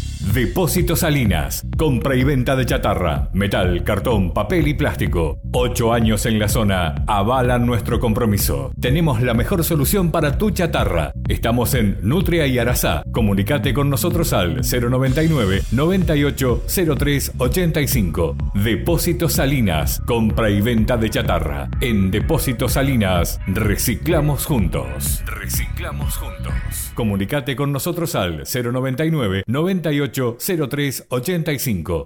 Depósito Salinas. Compra y venta de chatarra, metal, cartón, papel y plástico. Ocho años en la zona avalan nuestro compromiso. Tenemos la mejor solución para tu chatarra. Estamos en Nutria y Arasá. Comunicate con nosotros al 099 98 03 85. Depósito Salinas. Compra y venta de chatarra. En Depósito Salinas reciclamos juntos. Reciclamos juntos. Comunicate con nosotros al 099 98 03 85.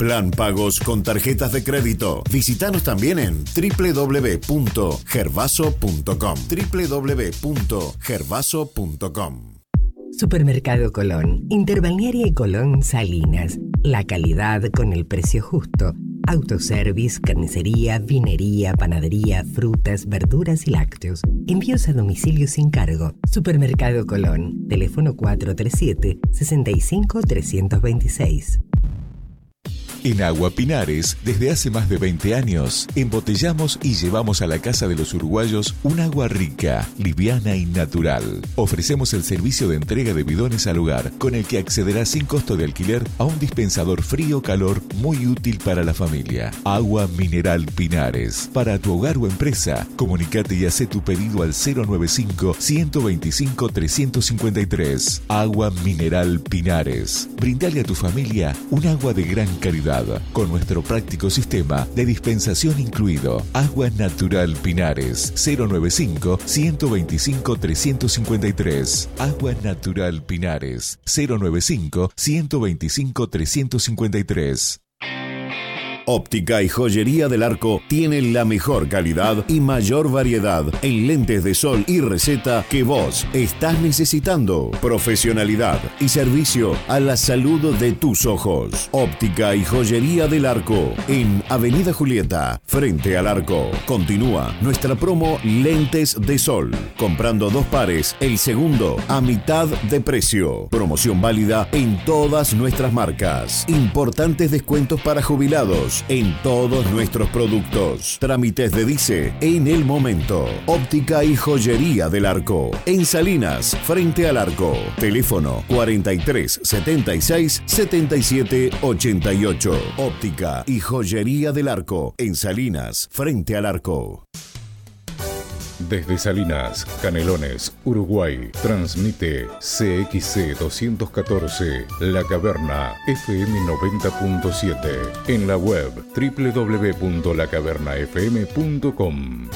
Plan pagos con tarjetas de crédito. Visítanos también en www.gervaso.com. www.gervaso.com. Supermercado Colón, Interbalnearia y Colón Salinas. La calidad con el precio justo. Autoservice, carnicería, vinería, panadería, frutas, verduras y lácteos. Envíos a domicilio sin cargo. Supermercado Colón. Teléfono 437 65 326. En Agua Pinares, desde hace más de 20 años, embotellamos y llevamos a la casa de los uruguayos un agua rica, liviana y natural. Ofrecemos el servicio de entrega de bidones al hogar, con el que accederá sin costo de alquiler a un dispensador frío-calor muy útil para la familia. Agua Mineral Pinares. Para tu hogar o empresa, comunicate y haz tu pedido al 095-125-353. Agua Mineral Pinares. Brindale a tu familia un agua de gran calidad con nuestro práctico sistema de dispensación incluido. Agua Natural Pinares 095 125 353. Agua Natural Pinares 095 125 353. Óptica y Joyería del Arco tienen la mejor calidad y mayor variedad en lentes de sol y receta que vos estás necesitando. Profesionalidad y servicio a la salud de tus ojos. Óptica y Joyería del Arco en Avenida Julieta, frente al arco. Continúa nuestra promo Lentes de Sol. Comprando dos pares, el segundo a mitad de precio. Promoción válida en todas nuestras marcas. Importantes descuentos para jubilados en todos nuestros productos. Trámites de Dice en el momento. Óptica y joyería del arco. En Salinas, frente al arco. Teléfono 43 76 77 88. Óptica y joyería del arco. En Salinas, frente al arco. Desde Salinas, Canelones, Uruguay, transmite CXC 214, La Caverna, FM 90.7, en la web www.lacavernafm.com.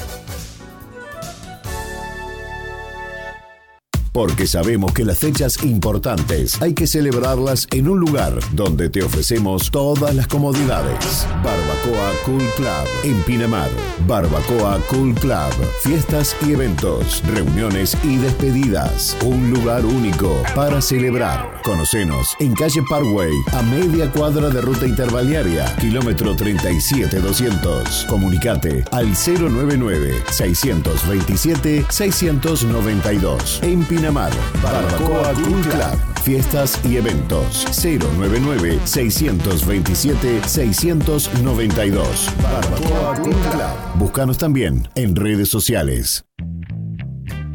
Porque sabemos que las fechas importantes hay que celebrarlas en un lugar donde te ofrecemos todas las comodidades. Barbacoa Cool Club en Pinamar. Barbacoa Cool Club. Fiestas y eventos, reuniones y despedidas. Un lugar único para celebrar. Conocenos en calle Parkway, a media cuadra de ruta interbalnearia, kilómetro 37200. Comunicate al 099 627 692 en Pinamar. Pinamar. Barbacoa Cool Club. Fiestas y eventos. 099-627-692. Barbacoa Cool Club. Búscanos también en redes sociales.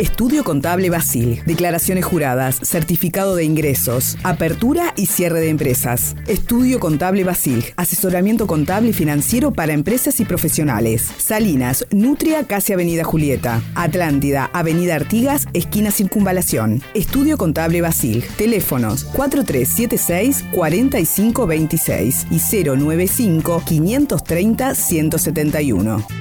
Estudio Contable Basil. Declaraciones juradas, certificado de ingresos, apertura y cierre de empresas. Estudio Contable Basil. Asesoramiento contable y financiero para empresas y profesionales. Salinas, Nutria, casi Avenida Julieta. Atlántida, Avenida Artigas, esquina Circunvalación. Estudio Contable Basil. Teléfonos 4376-4526 y 095-530-171.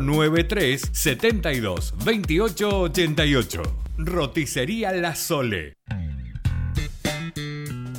093 72 28 88. Roticería La Sole.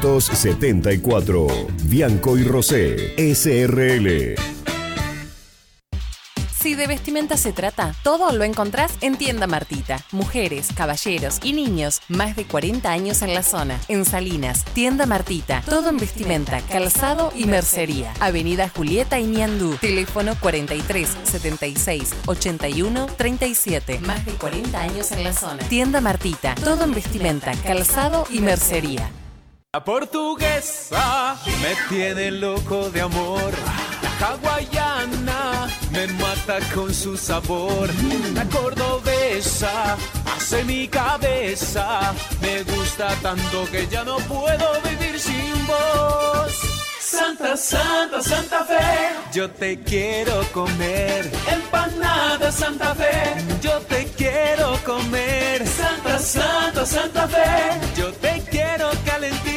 174. Bianco y Rosé, SRL. Si de vestimenta se trata, todo lo encontrás en Tienda Martita. Mujeres, caballeros y niños, más de 40 años en la zona. En Salinas, Tienda Martita. Todo en vestimenta, calzado y mercería. Avenida Julieta y Ñandú. Teléfono 43 76 81 37. Más de 40 años en la zona. Tienda Martita. Todo en vestimenta, calzado y mercería. La portuguesa me tiene loco de amor. La hawaiana me mata con su sabor. La cordobesa hace mi cabeza. Me gusta tanto que ya no puedo vivir sin vos. Santa, Santa, Santa Fe, yo te quiero comer. Empanada Santa Fe, yo te quiero comer. Santa, Santa, Santa Fe, yo te quiero calentita,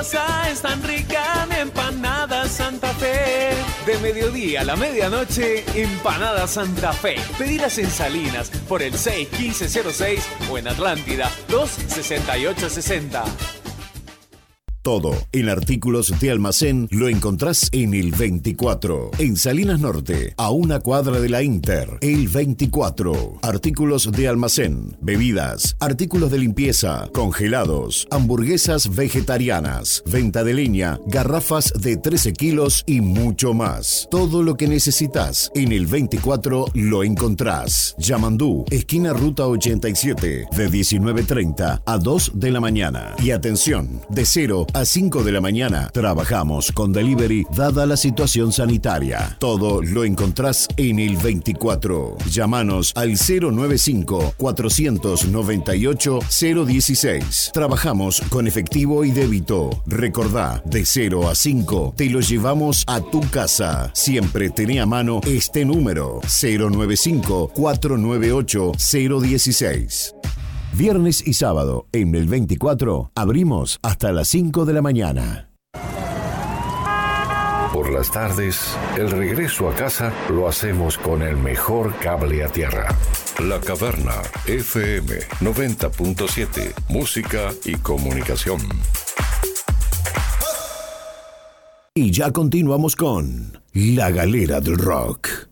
es tan rica mi empanada Santa Fe. De mediodía a la medianoche, empanada Santa Fe. Pedirás en Salinas por el 61506 o en Atlántida 26860. Todo en artículos de almacén lo encontrás en el 24. En Salinas Norte, a una cuadra de la Inter. El 24. Artículos de almacén, bebidas, artículos de limpieza, congelados, hamburguesas vegetarianas, venta de leña, garrafas de 13 kilos y mucho más. Todo lo que necesitas en el 24 lo encontrás. Yamandú, esquina Ruta 87, de 19.30 a 2 de la mañana. Y atención, de 0 a 5 de la mañana trabajamos con delivery dada la situación sanitaria. Todo lo encontrás en el 24. Llámanos al 095 498 016. Trabajamos con efectivo y débito. Recordá, de 0 a 5 te lo llevamos a tu casa. Siempre tené a mano este número 095 498 016. Viernes y sábado en el 24 abrimos hasta las 5 de la mañana. Por las tardes, el regreso a casa lo hacemos con el mejor cable a tierra. La Caverna FM 90.7. Música y comunicación. Y ya continuamos con La Galera del Rock.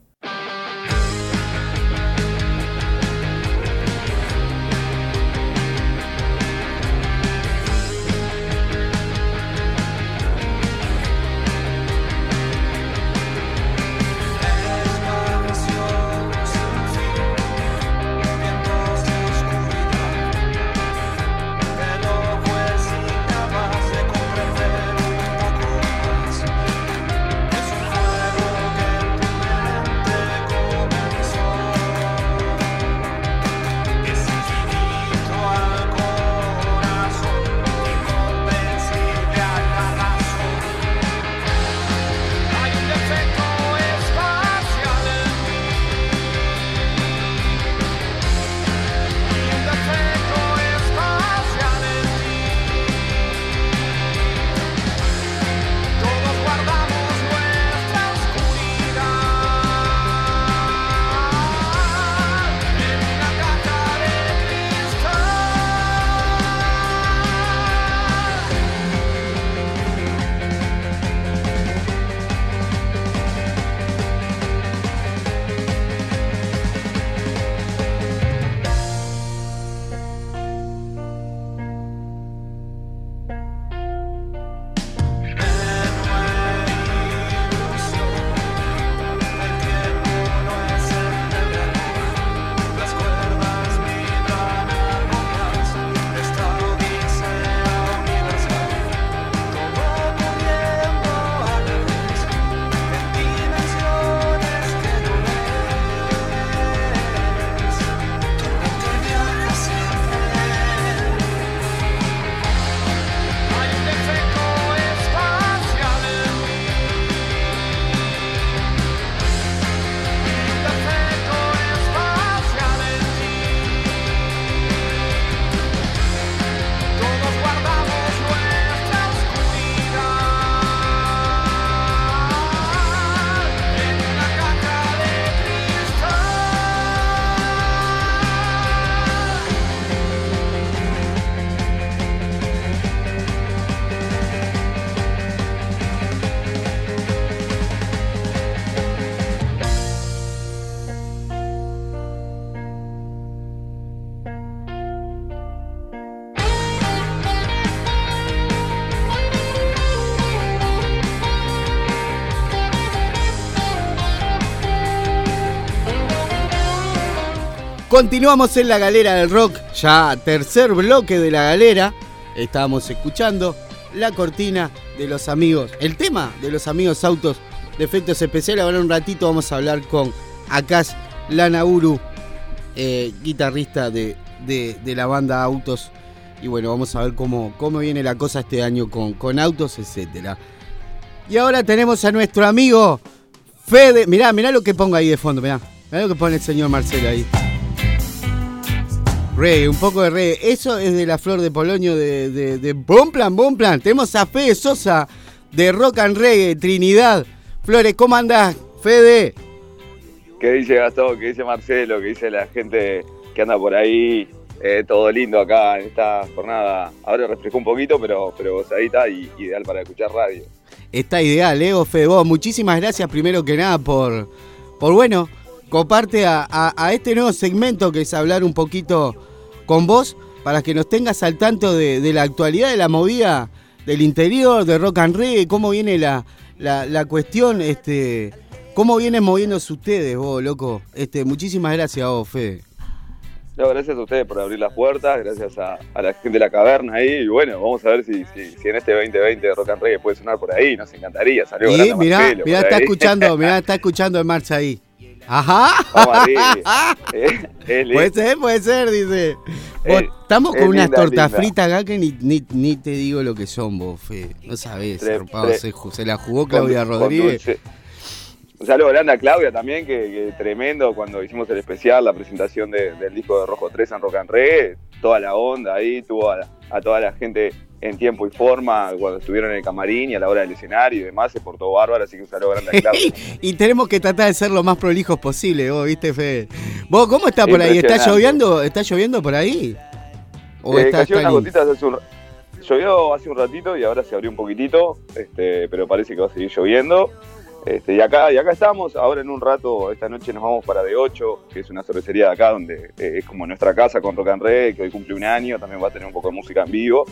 Continuamos en la galera del rock, ya tercer bloque de la galera. Estábamos escuchando la cortina de los amigos, el tema de los amigos autos de efectos especiales. Ahora un ratito vamos a hablar con Akash Lanauru, eh, guitarrista de, de- la banda Autos. Y bueno, vamos a ver cómo, cómo viene la cosa este año con, con autos, etcétera. Y ahora tenemos a nuestro amigo Fede. Mirá, mirá lo que pongo ahí de fondo, mirá. Mirá lo que pone el señor Marcelo ahí. Reggae, un poco de reggae. Eso es de la flor de Polonio de, de, de Bomplan, Bomplan. Tenemos a Fede Sosa de Rock and Reggae, Trinidad. Flores, ¿cómo andás, Fede? ¿Qué dice Gastón? ¿Qué dice Marcelo? ¿Qué dice la gente que anda por ahí? Eh, todo lindo acá en esta jornada. Ahora refrescó un poquito, pero, pero gozadita y ideal para escuchar radio. Está ideal, Leo, Fede. Vos, muchísimas gracias primero que nada por, por bueno, coparte a, a- a este nuevo segmento que es hablar un poquito con vos para que nos tengas al tanto de, de la actualidad de la movida del interior, de rock and reggae, cómo viene la, la, la cuestión, este, cómo vienen moviéndose ustedes, vos, loco. Este, muchísimas gracias a vos, Fede. No, gracias a ustedes por abrir las puertas, gracias a, a la gente de la caverna ahí. Y bueno, vamos a ver si, si, si en este 2020 Rock and Reggae puede sonar por ahí. Nos encantaría. Salió Y mirá, Marcelo mirá, está ahí. escuchando, mirá, está escuchando en marcha ahí. Ajá. Vamos arriba. Eh, lindo. Puede ser, puede ser, dice. Eh, estamos es con unas tortas fritas acá que ni, ni, ni te digo lo que son, vos, Fe. No sabés, Tre- tre- se, la jugó Con- Claudia con Rodríguez. dulce. Un saludo grande a Claudia también, que, que tremendo cuando hicimos el especial, la presentación de- del disco de Rojo 3 en Rock and Reggae, toda la onda ahí, tuvo a, a toda la gente en tiempo y forma cuando estuvieron en el camarín y a la hora del escenario y demás, se portó bárbaro, así que un saludo grande a. Y tenemos que tratar de ser lo más prolijos posible, vos, ¿viste, Fe? ¿Vos cómo está por ahí? ¿Está lloviendo? ¿Está lloviendo por ahí? ¿O Eh, está, cayó está unas lindo? gotitas hace un ra- Llovió hace un ratito y ahora se abrió un poquitito, este, pero parece que va a seguir lloviendo. Este, y acá, y acá estamos, ahora en un rato, esta noche nos vamos para D8, que es una cervecería de acá, donde eh, es como nuestra casa con Rock and Reggae, que hoy cumple un año, también va a tener un poco de música en vivo.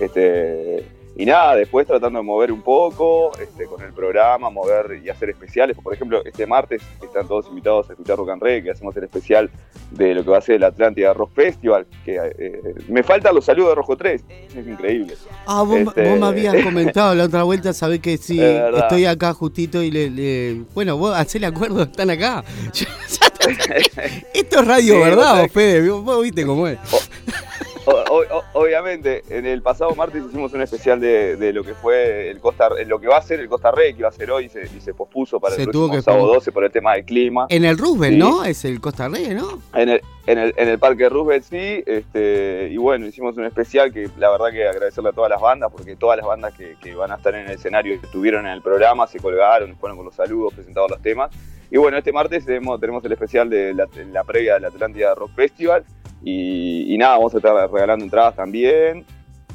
Este, y nada, después tratando de mover un poco este, con el programa, mover y hacer especiales. Por ejemplo, este martes están todos invitados a escuchar Rock and Reggae, que hacemos el especial de lo que va a ser el Atlántida Rock Festival. Que eh, me faltan los saludos de Rojo 3, es increíble. Ah, vos, Este, vos me habías comentado la otra vuelta, sabés que sí, Es estoy acá justito y le, le- Bueno, vos hacés el acuerdo, están acá. Esto es radio, Sí, ¿verdad, vos Fede? Vos, viste cómo es. O- o- obviamente, en el pasado martes hicimos un especial de, de lo que fue el Costa, lo que va a ser el Costa Rey, que iba a ser hoy, y se, y se pospuso para Se el tuvo que sábado poner. 12 por el tema del clima. En el Roosevelt, Sí. ¿no? Es el Costa Rey, ¿no? En el, en el, en el Parque Roosevelt sí, este, y bueno, hicimos un especial que la verdad que agradecerle a todas las bandas, porque todas las bandas que, que van a estar en el escenario y que estuvieron en el programa se colgaron, fueron con los saludos, presentados los temas. Y bueno, este martes tenemos, tenemos el especial de la, la previa del Atlántida Rock Festival, y, nada, vamos a estar regalando entradas también.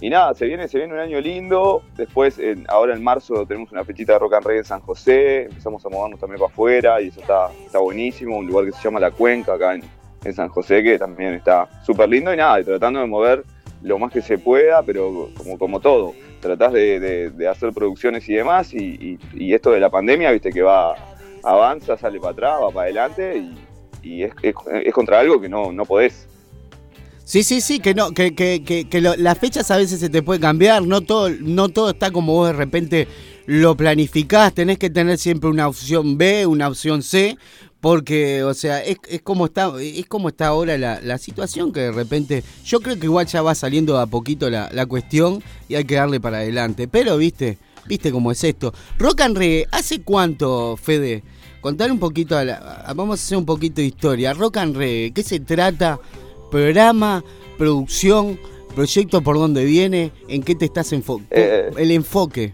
Y nada, se viene, se viene un año lindo. Después, ahora en marzo, tenemos una fechita de Rock and Reggae en San José. Empezamos a movernos también para afuera y eso está, está buenísimo. Un lugar que se llama La Cuenca, acá en, en San José, que también está súper lindo. Y nada, tratando de mover lo más que se pueda, pero como, como todo. Tratás de, hacer producciones y demás. Y, esto de la pandemia, viste que va, avanza, sale para atrás, va para adelante. Y, es- es contra algo que no, no podés. Sí, sí, sí, que no, que, que, que, que las fechas a veces se te puede cambiar, no todo, no todo está como vos de repente lo planificás, tenés que tener siempre una opción B, una opción C, porque, o sea, es, como está, es como está ahora la, situación que de repente, yo creo que igual ya va saliendo a poquito la, la cuestión y hay que darle para adelante. Pero viste, viste cómo es esto. Rock and Reggae, ¿hace cuánto, Fede? Contar un poquito, a la- vamos a hacer un poquito de historia. Rock and Reggae, ¿qué se trata? Programa, producción, proyecto por dónde viene, en qué te estás enfocando. Eh, el enfoque.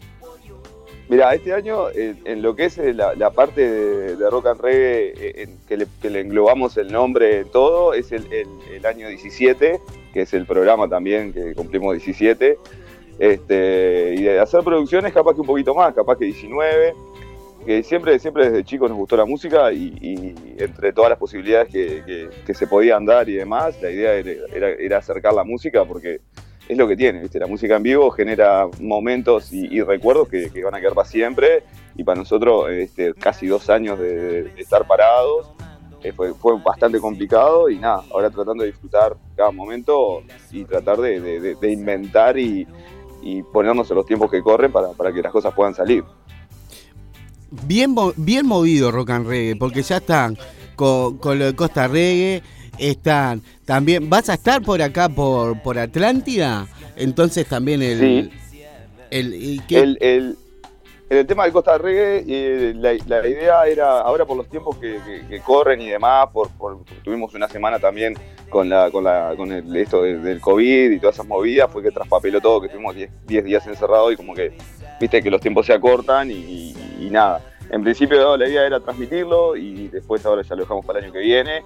Mira, este año en, en lo que es eh, la, la parte de, de rock and reggae, eh, en que, le, que le englobamos el nombre en todo, es el, el- el año 17, que es el programa también que cumplimos 17. Este, y de hacer producciones capaz que un poquito más, capaz que 19. Que siempre, siempre desde chicos nos gustó la música y, entre todas las posibilidades que, que- se podían dar y demás, la idea era, acercar la música porque es lo que tiene, ¿viste? La música en vivo genera momentos y, recuerdos que, van a quedar para siempre. Y para nosotros, este, casi dos años de, estar parados, eh, fue, fue bastante complicado y nada, ahora tratando de disfrutar cada momento y tratar de- de inventar y, y ponernos en los tiempos que corren para, para que las cosas puedan salir. Bien, bien movido Rock and Reggae, porque ya están con, con lo de Costa Reggae, están también, vas a estar por acá, por, por Atlántida, entonces también el... Sí. El, el- en el tema del Costa Reggae, eh, la, idea era, ahora por los tiempos que, corren y demás, por, tuvimos una semana también con la con la con el, esto de- del COVID y todas esas movidas, fue que traspapeló todo, que estuvimos 10 10 días encerrados y como que, viste, que los tiempos se acortan y nada. En principio la idea era transmitirlo y después ahora ya lo dejamos para el año que viene.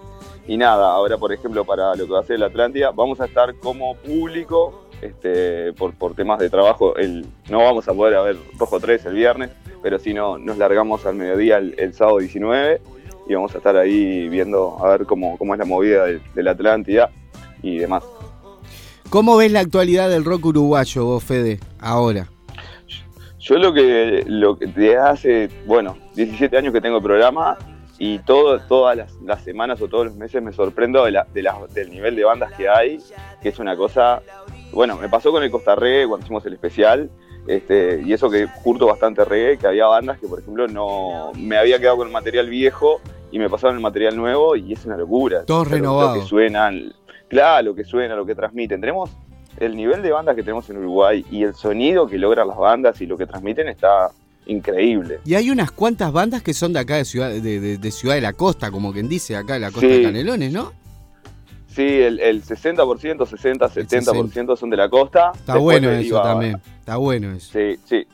Y nada, ahora por ejemplo para lo que va a ser la Atlántida, vamos a estar como público este, por, por temas de trabajo, el, no vamos a poder ver Rojo 3 el viernes, pero sí no, nos largamos al mediodía el, el sábado 19 y vamos a estar ahí viendo a ver cómo, cómo es la movida de, de la Atlántida y demás. ¿Cómo ves la actualidad del rock uruguayo, vos, Fede, ahora? Yo lo que, lo que desde hace, bueno, 17 años que tengo el programa y todo, todas las, las semanas o todos los meses me sorprendo de la- de la- del nivel de bandas que hay, que es una cosa, bueno, me pasó con el Costa Reggae cuando hicimos el especial, este, y eso que curto bastante reggae, que había bandas que por ejemplo no me había quedado con el material viejo y me pasaron el material nuevo y es una locura. Todo O sea, lo- renovado. Lo que suenan, claro, lo que suena, lo que transmiten. Tenemos el nivel de bandas que tenemos en Uruguay y el sonido que logran las bandas y lo que transmiten está increíble. Y hay unas cuantas bandas que son de acá de Ciudad de, de- de Ciudad de la Costa, como quien dice, acá de la Costa Sí. de Canelones, ¿no? Sí, el, el 60%, 60, 70% son de la costa. Está Después bueno eso iba- también. Está bueno eso. Sí, sí.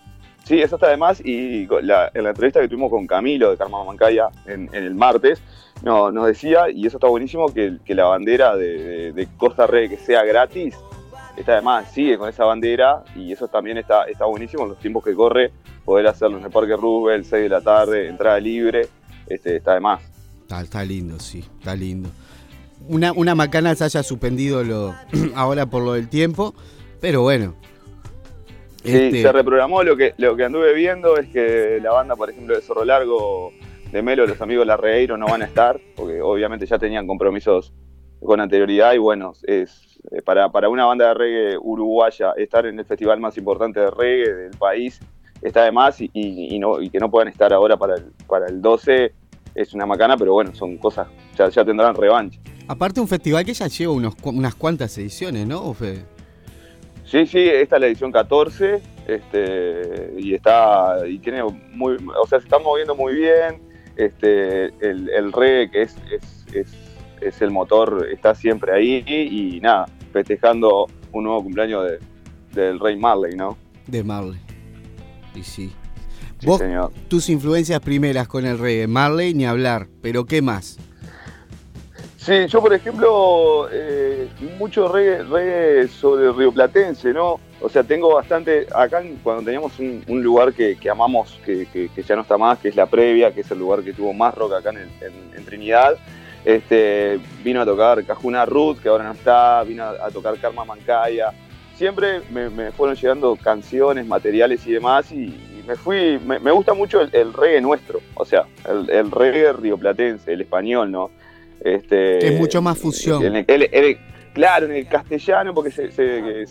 Sí, eso está de más. Y la- en la entrevista que tuvimos con Camilo de Karma Mancaya en, en el martes, no, nos decía, y eso está buenísimo, que, que la bandera de, de- de Costa Re que sea gratis, está de más. Sigue con esa bandera y eso también está, está buenísimo en los tiempos que corre, poder hacerlo en el Parque Roosevelt, 6 de la tarde, entrada libre, este, está de más. Está, está lindo, sí, está lindo. Una, una macana se haya suspendido lo, ahora por lo del tiempo, pero bueno. Sí, Este, se reprogramó. Lo que, lo que anduve viendo es que la banda, por ejemplo, de Zorro Largo, de Melo, los amigos de La Regueiro no van a estar, porque obviamente ya tenían compromisos con anterioridad. Y bueno, es eh, para, para una banda de reggae uruguaya estar en el festival más importante de reggae del país está de más y, y- y no, y que no puedan estar ahora para el, para el 12 es una macana, pero bueno, son cosas, ya, ya tendrán revancha. Aparte un festival que ya lleva unos, unas cuantas ediciones, ¿no, Fede? Sí, sí, esta es la edición 14 este, y está y tiene muy, o sea, se está moviendo muy bien. Este, el, el reggae que es, es, es, es el motor está siempre ahí y nada, festejando un nuevo cumpleaños de- del Rey Marley, ¿no? De Marley. Y sí. Sí, Vos, señor. tus influencias primeras con el reggae, Marley ni hablar, pero ¿qué más? Sí, yo por ejemplo, eh, mucho reggae, sobre rioplatense, ¿no? O sea, tengo bastante, acá cuando teníamos un, lugar que, amamos, que, que- ya no está más, que es La Previa, que es el lugar que tuvo más rock acá en, en- Trinidad, este, vino a tocar Cajuna Ruth, que ahora no está, vino a, tocar Karma Mancaya. Siempre me, fueron llegando canciones, materiales y demás, y, me fui, me, me gusta mucho el, el reggae nuestro, o sea, el, el reggae rioplatense, el español, ¿no? Este, Que es mucho más fusión. en el- el- el- claro, en el castellano, porque se, se,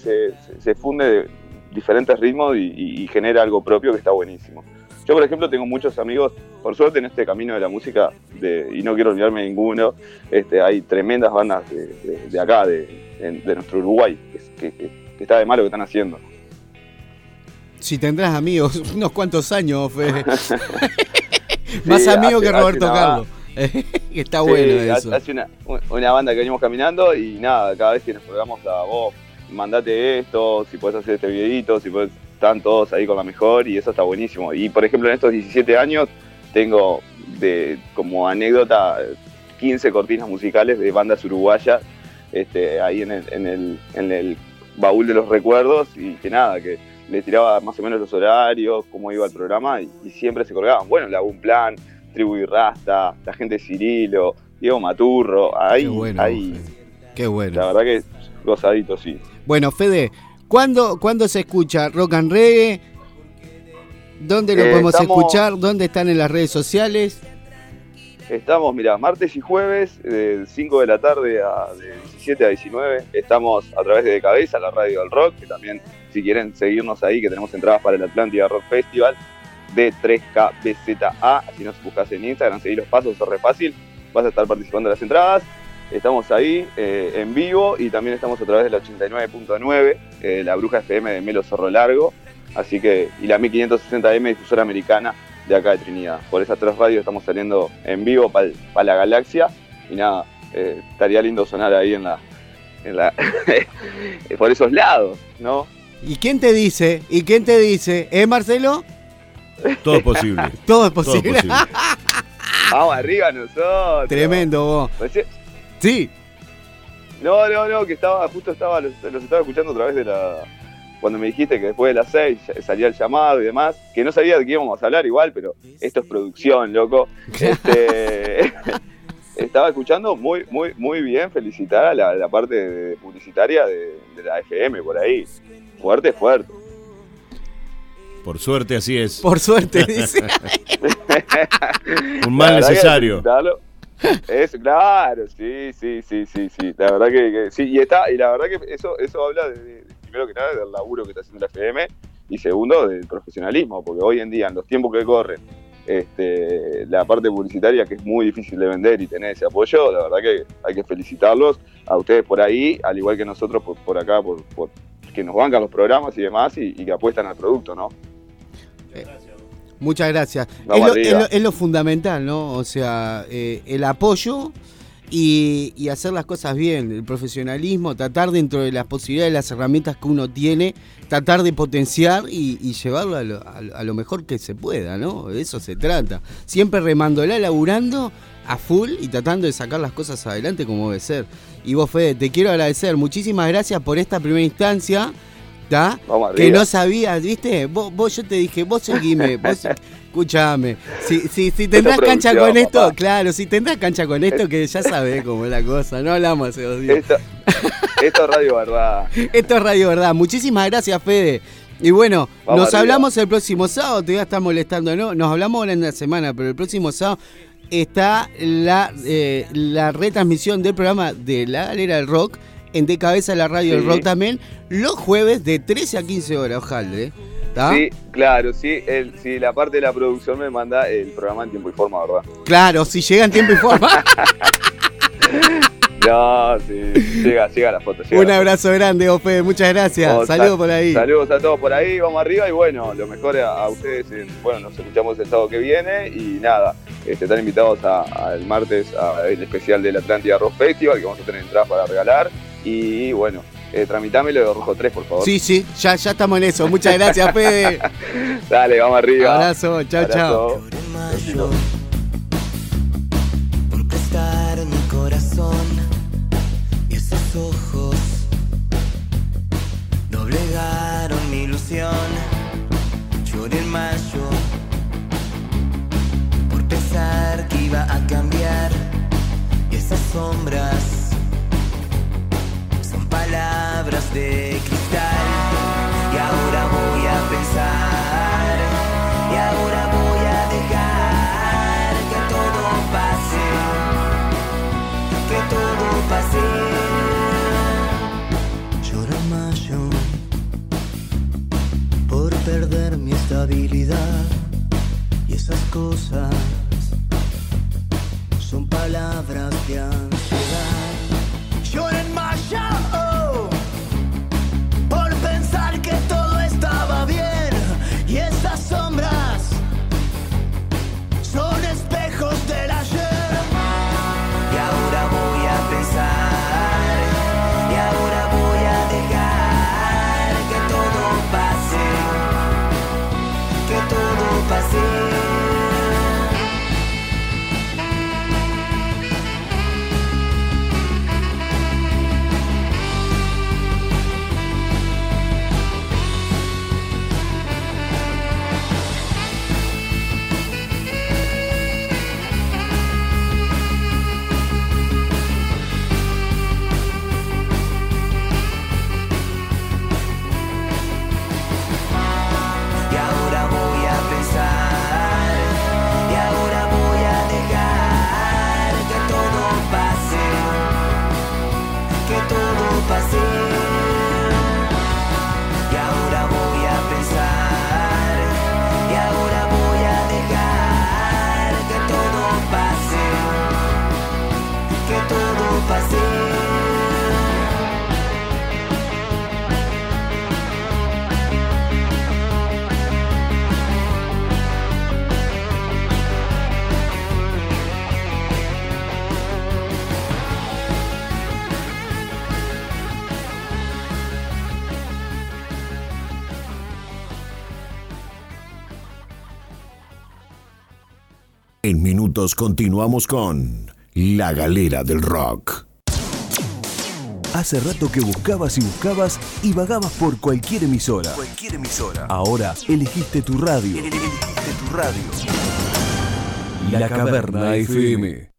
se- funde de diferentes ritmos y, y- y genera algo propio que está buenísimo. Yo, por ejemplo, tengo muchos amigos, por suerte en este camino de la música, de- y no quiero olvidarme de ninguno, este, hay tremendas bandas de, de- de acá, de, nuestro Uruguay, que, es- que- que- que está de malo que están haciendo. Si tendrás amigos, unos cuantos años, Fede. Más Sí, amigos hace- que Roberto Carlos. está bueno eso. Hace una, una banda que venimos caminando y nada, cada vez que nos colgamos a vos, mandate esto, si puedes hacer este videito, si puedes, están todos ahí con la mejor y eso está buenísimo. Y por ejemplo, en estos 17 años tengo de como anécdota 15 cortinas musicales de bandas uruguayas este, ahí en el, en, el, en el baúl de los recuerdos y que nada, que le tiraba más o menos los horarios, cómo iba el programa y, y siempre se colgaban. Bueno, la un plan, Tribu y Rasta, la gente de Cirilo, Diego Maturro, ahí, Qué bueno, ahí Qué bueno. la verdad que gozadito, sí. Bueno, Fede, ¿cuándo, ¿cuándo se escucha rock and reggae? ¿Dónde lo Eh, podemos estamos- escuchar? ¿Dónde están en las redes sociales? Estamos, mira, martes y jueves, de 5 de la tarde a de 17 a 19. Estamos a través de De Cabeza, la radio del rock, que también, si quieren seguirnos ahí, que tenemos entradas para el Atlántida Rock Festival de 3KBZA. Así nos buscas en Instagram, seguí los pasos, es re fácil. Vas a estar participando de las entradas. Estamos ahí eh, en vivo y también estamos a través de la 89.9, eh, la Bruja FM de Melo Zorro Largo. Así que, y la 1560M, difusora americana de acá de Trinidad. Por esas tres radios estamos saliendo en vivo para la galaxia. Y nada, eh, estaría lindo sonar ahí en la. En la por esos lados, ¿no? ¿Y quién te dice? ¿Y quién te dice? ¿Eh, Marcelo? Todo es posible. Todo es posible. Vamos arriba nosotros. Tremendo vos. Recién- Sí. No, no, no, que estaba, justo estaba, los, los estaba escuchando a través de la. Cuando me dijiste que después de las 6 salía el llamado y demás, que no sabía de qué íbamos a hablar igual, pero esto es producción, loco. Este, estaba escuchando muy, muy, muy bien, felicitar a la, la parte de- publicitaria de, de la FM por ahí. Fuerte, fuerte. Por suerte así es. Por suerte, dice. Un mal necesario. felicitarlo. Es, claro, sí, sí, sí, sí, sí. La verdad que, que sí, y está, y la verdad que eso, eso habla de, de- primero que nada del laburo que está haciendo la FM y segundo del profesionalismo, porque hoy en día, en los tiempos que corren, este, la parte publicitaria que es muy difícil de vender y tener ese apoyo, la verdad que hay que felicitarlos a ustedes por ahí, al igual que nosotros por, por acá, por, por- que nos bancan los programas y demás y, y que apuestan al producto, ¿no? Muchas gracias. Es lo, es lo- es lo fundamental, ¿no? O sea, eh, el apoyo y, y hacer las cosas bien, el profesionalismo, tratar dentro de las posibilidades, las herramientas que uno tiene, tratar de potenciar y, y llevarlo a lo, a a lo mejor que se pueda, ¿no? De eso se trata. Siempre remándola, laburando a full y tratando de sacar las cosas adelante como debe ser. Y vos, Fede, te quiero agradecer. Muchísimas gracias por esta primera instancia. ¿Tá? Vamos Que no sabías, ¿viste? Vos, vos yo te dije, vos seguime, vos escuchame. Si, si, si tendrás cancha con esto, papá. claro, si tendrás cancha con esto, que ya sabés cómo es la cosa, no hablamos hace dos días. Esto, esto es Radio Verdad. Esto es Radio Verdad. Muchísimas gracias, Fede. Y bueno, Vamos nos arriba. hablamos el próximo sábado, te voy a estar molestando, ¿no? Nos hablamos ahora en la semana, pero el próximo sábado está la, eh, la retransmisión del programa de La Galera del Rock en De Cabeza la Radio del Sí. Rock también, los jueves de 13 a 15 horas, ojalá. ¿eh? Sí, claro, sí, el, sí, la parte de la producción me manda el programa en tiempo y forma, ¿verdad? Claro, si llega en tiempo y forma. No, sí, llega, llega la foto. llega Un abrazo grande, Ofe, muchas gracias. foto. Saludos Sal- por ahí. Saludos a todos por ahí, vamos arriba y bueno, lo mejor a, a ustedes, en- bueno, nos escuchamos el sábado que viene y nada, este, están invitados al martes al especial del Atlántida Rock Festival, que vamos a tener entradas para regalar y bueno, eh, tramitámelo de Rojo 3, por favor. Sí, sí, ya, ya estamos en eso. Muchas gracias, Fede. Dale, vamos arriba. Abrazo, chao, chao. Abrazo. mayo por prestar mi corazón y esos ojos doblegaron mi ilusión. Lloré en mayo por pensar que iba a cambiar y esas sombras palabras de cristal y ahora voy a pensar y ahora voy a dejar que todo pase, que todo pase. Lloro por perder mi estabilidad y esas cosas son palabras de ansiedad. En minutos continuamos con La Galera del Rock. Hace rato que buscabas y buscabas y vagabas por cualquier emisora. Cualquier emisora. Ahora elegiste tu radio. Elegiste tu radio. La Caverna FM.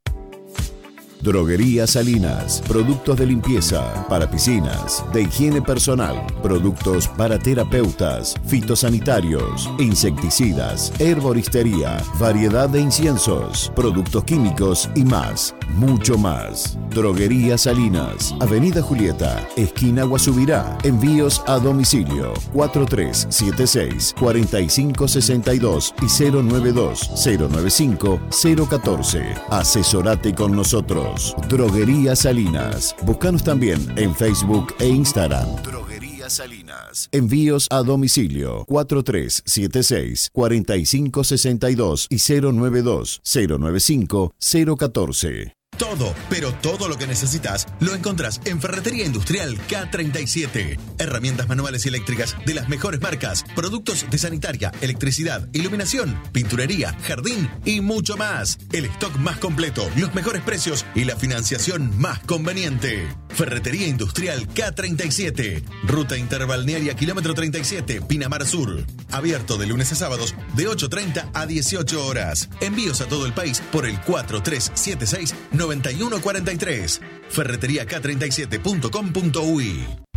Droguería Salinas, productos de limpieza para piscinas, de higiene personal, productos para terapeutas, fitosanitarios, insecticidas, herboristería, variedad de inciensos, productos químicos y más, mucho más. Droguería Salinas, Avenida Julieta, esquina Guasubirá, envíos a domicilio 4376 4562 y 092 095 014. Asesorate con nosotros. Droguería Salinas. Búscanos también en Facebook e Instagram. Droguería Salinas. Envíos a domicilio 4376 4562 y 092 095 014. Todo, pero todo lo que necesitas lo encontrás en Ferretería Industrial K37. Herramientas manuales y eléctricas de las mejores marcas, productos de sanitaria, electricidad, iluminación, pinturería, jardín y mucho más. El stock más completo, los mejores precios y la financiación más conveniente. Ferretería Industrial K37. Ruta Interbalnearia Kilómetro 37, Pinamar Sur. Abierto de lunes a sábados de 8.30 a 18 horas. Envíos a todo el país por el 4376 9143. Ferreteriak37.com.uy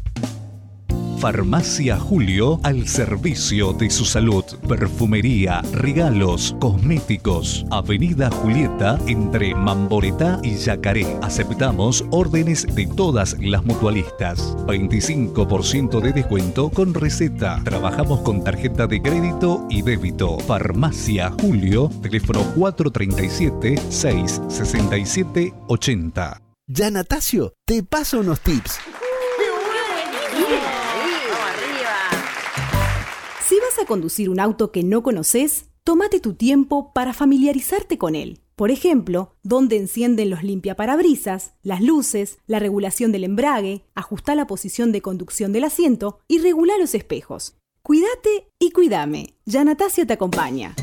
Farmacia Julio al servicio de su salud. Perfumería, regalos, cosméticos. Avenida Julieta entre Mamboretá y Yacaré. Aceptamos órdenes de todas las mutualistas. 25% de descuento con receta. Trabajamos con tarjeta de crédito y débito. Farmacia Julio, teléfono 437 667 80. Ya Natasio, te paso unos tips. Si vas a conducir un auto que no conoces, tómate tu tiempo para familiarizarte con él. Por ejemplo, dónde encienden los limpiaparabrisas, las luces, la regulación del embrague, ajustá la posición de conducción del asiento y regula los espejos. Cuídate y cuídame. Ya Natasia te acompaña.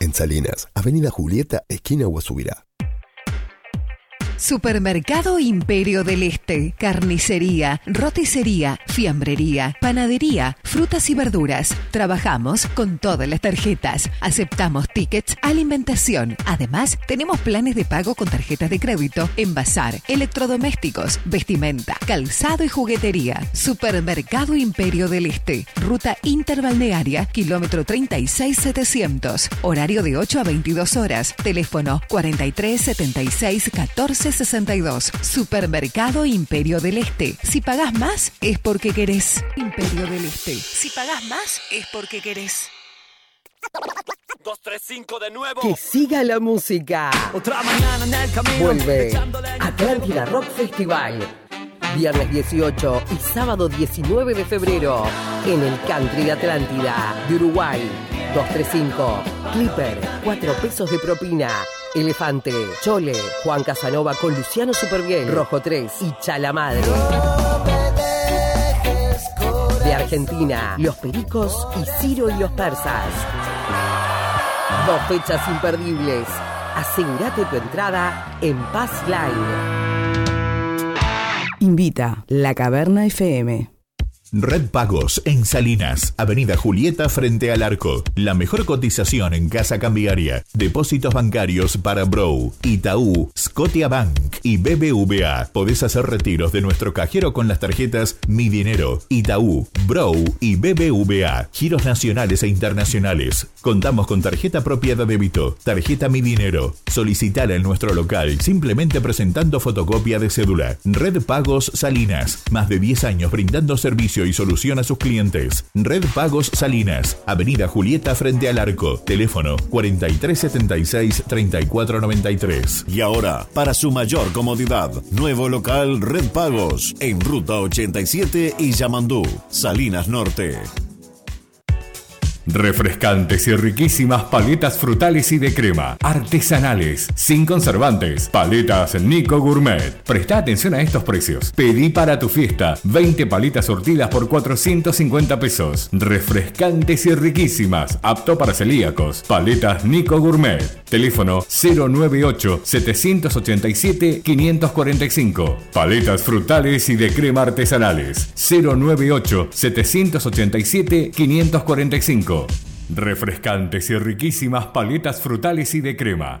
En Salinas, Avenida Julieta, esquina Guasubirá. Supermercado Imperio del Este, carnicería, roticería, fiambrería, panadería, frutas y verduras. Trabajamos con todas las tarjetas. Aceptamos tickets, alimentación. Además, tenemos planes de pago con tarjetas de crédito, envasar, electrodomésticos, vestimenta, calzado y juguetería. Supermercado Imperio del Este, ruta interbalnearia, kilómetro 36700. Horario de 8 a 22 horas. Teléfono 43 76 14 62. Supermercado Imperio del Este. Si pagás más, es porque querés. Imperio del Este. Si pagás más, es porque querés. 235 de nuevo. Que siga la música. Otra mañana en el camino. Vuelve Atlántida Rock Festival. Viernes 18 y sábado 19 de febrero en el Country de Atlántida de Uruguay. 235. Clipper, 4 pesos de propina. Elefante, Chole, Juan Casanova con Luciano Superbiel, Rojo 3 y Chala Madre. De Argentina, Los Pericos y Ciro y los Persas. Dos fechas imperdibles. Asegúrate tu entrada en Paz Line. Invita La Caverna FM. Red Pagos en Salinas, Avenida Julieta frente al arco. La mejor cotización en casa cambiaria. Depósitos bancarios para Bro, Itaú, Scotiabank y BBVA. Podés hacer retiros de nuestro cajero con las tarjetas Mi Dinero, Itaú, Bro y BBVA. Giros nacionales e internacionales. Contamos con tarjeta propia de débito, tarjeta Mi Dinero. Solicitala en nuestro local simplemente presentando fotocopia de cédula. Red Pagos Salinas, más de 10 años brindando servicios y solución a sus clientes. Red Pagos Salinas, Avenida Julieta frente al arco. Teléfono 4376-3493. Y ahora, para su mayor comodidad, nuevo local Red Pagos en Ruta 87 y Yamandú, Salinas Norte. Refrescantes y riquísimas paletas frutales y de crema. Artesanales, sin conservantes. Paletas Nico Gourmet. Presta atención a estos precios. Pedí para tu fiesta 20 paletas surtidas por 450 pesos. Refrescantes y riquísimas. Apto para celíacos. Paletas Nico Gourmet. Teléfono 098-787-545. Paletas frutales y de crema artesanales. 098-787-545. Refrescantes y riquísimas paletas frutales y de crema.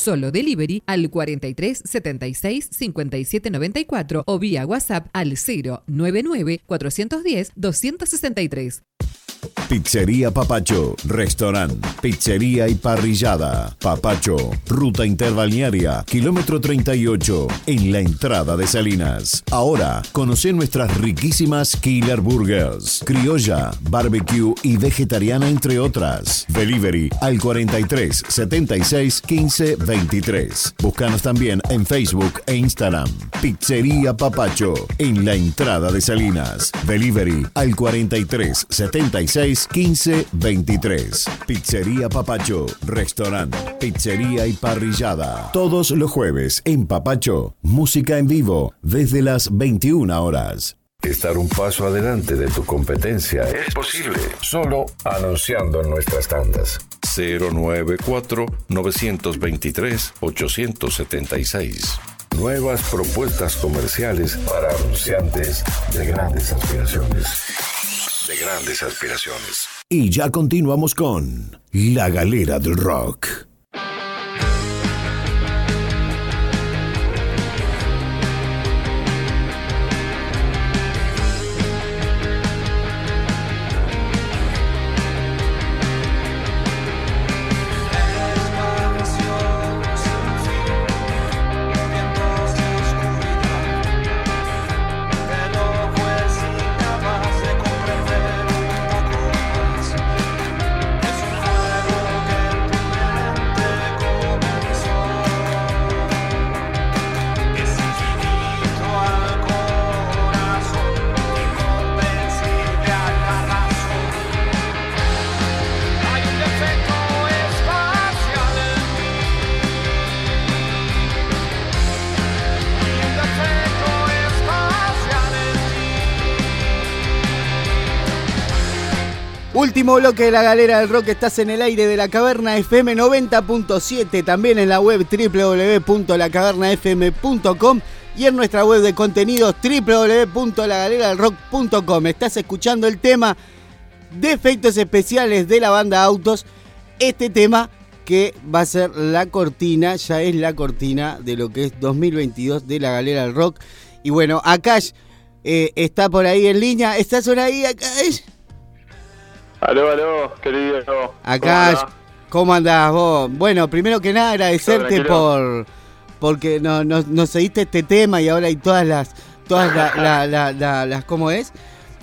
Solo delivery al 43 76 57 94 o vía WhatsApp al 099 410 263. Pizzería Papacho, restaurante, pizzería y parrillada. Papacho, ruta interbalnearia, kilómetro 38, en la entrada de Salinas. Ahora, conoce nuestras riquísimas Killer Burgers, criolla, barbecue y vegetariana, entre otras. Delivery al 43 76 15 23. Búscanos también en Facebook e Instagram. Pizzería Papacho, en la entrada de Salinas. Delivery al 43 76 15 23. Pizzería Papacho, restaurante, pizzería y parrillada. Todos los jueves en Papacho, música en vivo desde las 21 horas. Estar un paso adelante de tu competencia es posible solo anunciando en nuestras tandas. 094-923-876. Nuevas propuestas comerciales para anunciantes de grandes aspiraciones. De grandes aspiraciones. Y ya continuamos con La Galera del Rock. Último bloque de la galera del rock, estás en el aire de la caverna FM 90.7, también en la web www.lacavernafm.com y en nuestra web de contenidos www.lagaleradelrock.com. Estás escuchando el tema de efectos especiales de la banda Autos, este tema que va a ser la cortina, ya es la cortina de lo que es 2022 de la Galera del Rock. Y bueno, Akash eh, está por ahí en línea. ¿Estás por ahí, Akash? Aló, aló, querido. Akash, ¿Cómo ¿cómo andás vos? Bueno, primero que nada agradecerte por porque no- no- nos seguiste este tema y ahora hay todas las todas la- la- la- la- las ¿cómo es?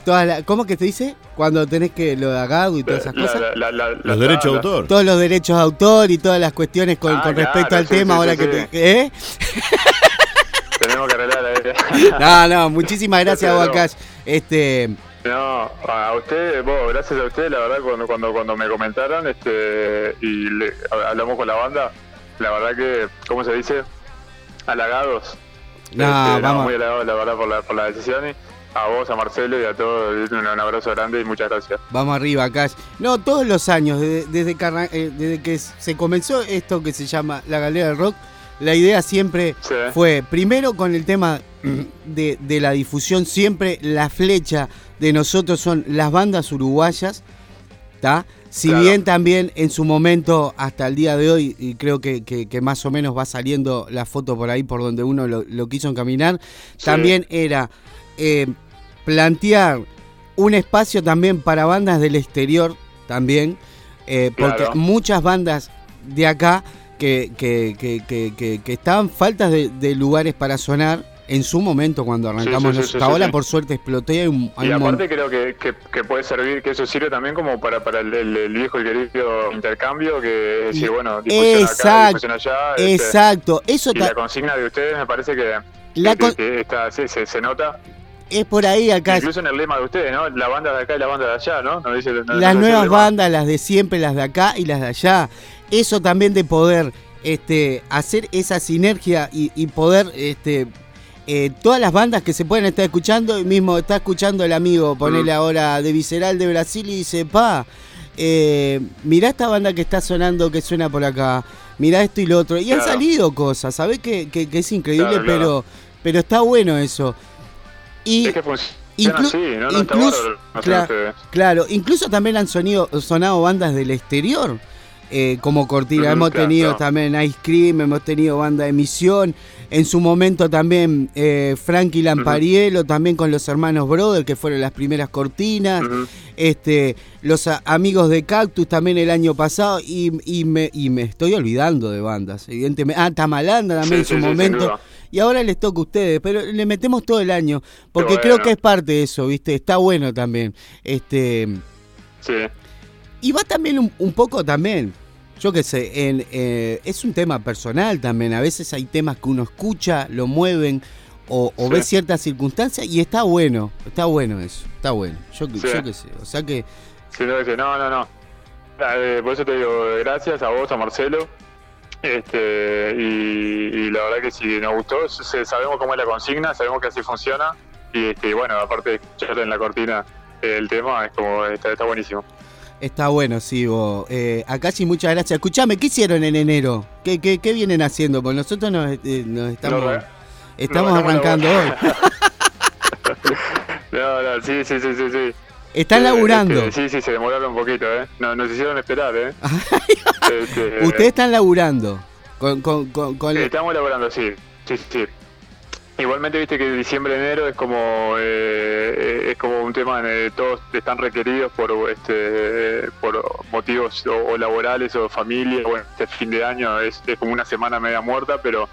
Todas la- ¿Cómo que te dice? Cuando tenés que lo de Agado y todas esas La- cosas. la- la- la- la Los derechos de autor. Todos los derechos de autor y todas las cuestiones con, Ah, con claro, respecto al sí, tema sí, ahora sí, que sí. te... ¿Eh? Tenemos que arreglar ahí. No, no, muchísimas gracias. Akash. Este, No, a usted, vos, gracias a usted, la verdad, cuando cuando, cuando me comentaron este y le- hablamos con la banda, la verdad que, ¿cómo se dice? Halagados. No, Este, vamos. muy halagados, la verdad, por la, por la decisión. Y a vos, a Marcelo y a todos, un, abrazo grande y muchas gracias. Vamos arriba, Akash. No, todos los años, desde, desde que, arran- eh, desde que se comenzó esto que se llama la Galera del Rock, la idea siempre Sí. fue, primero con el tema de, de la difusión, siempre la flecha de nosotros son las bandas uruguayas, ¿está? Si Claro. bien también en su momento, hasta el día de hoy, y creo que, que- que más o menos va saliendo la foto por ahí por donde uno lo, lo quiso encaminar, también era eh, plantear un espacio también para bandas del exterior, también, eh, porque Claro. muchas bandas de acá que, que, estaban faltas de, de lugares para sonar en su momento cuando arrancamos. sí, sí, Ahora sí. por suerte explotó y hay un, hay Y un aparte creo que, que, que puede servir, que eso sirve también como para, para el, viejo y querido intercambio, que es decir, bueno, acá, Exacto, difusión allá. este, exacto. Eso y la consigna de ustedes me parece que, La que- con- que está, sí, se, se nota. es por ahí acá. Incluso en el lema de ustedes, ¿no? La banda de acá y la banda de allá, ¿no? ¿No dice, no- no las nuevas bandas, las de siempre, las de acá y las de allá. Eso también de poder este, hacer esa sinergia y, y poder este, eh, todas las bandas que se pueden estar escuchando, y mismo está escuchando el amigo, ponele ahora de Visceral de Brasil y dice, pa, eh, mirá esta banda que está sonando, que suena por acá, mirá esto y lo otro. Y han Claro. salido cosas, ¿sabés que, que- que es increíble? Claro, claro. Pero, pero está bueno eso. Y Es que inclu- así, ¿no? No incluso- bárbaro, no sé cla- ustedes. Claro, incluso también han sonido, sonado bandas del exterior eh, como cortina. Ujú, hemos claro, tenido claro. también Ice Cream, hemos tenido banda de Misión. En su momento también eh, Frankie Lampariello, también con los hermanos Brother, que fueron las primeras cortinas. este Los amigos de Cactus también el año pasado. Y, y me, y me estoy olvidando de bandas, evidentemente. Ah, Tamalanda también Sí, en su sí, momento. Y ahora les toca a ustedes, pero le metemos todo el año, porque creo que es parte de eso, ¿viste? Está bueno también. Este Sí. y va también un, un poco también, yo qué sé, en, eh, es un tema personal también. A veces hay temas que uno escucha, lo mueven o, o Sí. ve ciertas circunstancias y está bueno, está bueno eso, está bueno. Yo, que- Sí. yo qué sé, o sea que Sí, no, no, no, no. Ah, eh, por eso te digo, gracias a vos, a Marcelo. Este, y, y la verdad que si nos gustó, sabemos cómo es la consigna, sabemos que así funciona. Y este, bueno, aparte de en la cortina el tema, es como, está, está buenísimo. Está bueno, sí, vos. Eh, acá sí, muchas gracias. Escuchame, ¿qué hicieron en enero? ¿Qué, qué, qué vienen haciendo? Porque nosotros nos, eh, nos estamos, estamos arrancando hoy. No, no, sí, sí, sí, sí. sí. Están Eh, laburando. este, sí, sí, se demoraron un poquito, ¿eh? No, nos hicieron esperar, ¿eh? Este, Ustedes están laburando. Con, con, con, con- Estamos elaborando, sí, sí, sí. Igualmente viste que diciembre enero es como eh, eh, es como un tema de todos están requeridos por este por motivos o, laborales o familia. Bueno este fin de año es, como una semana media muerta pero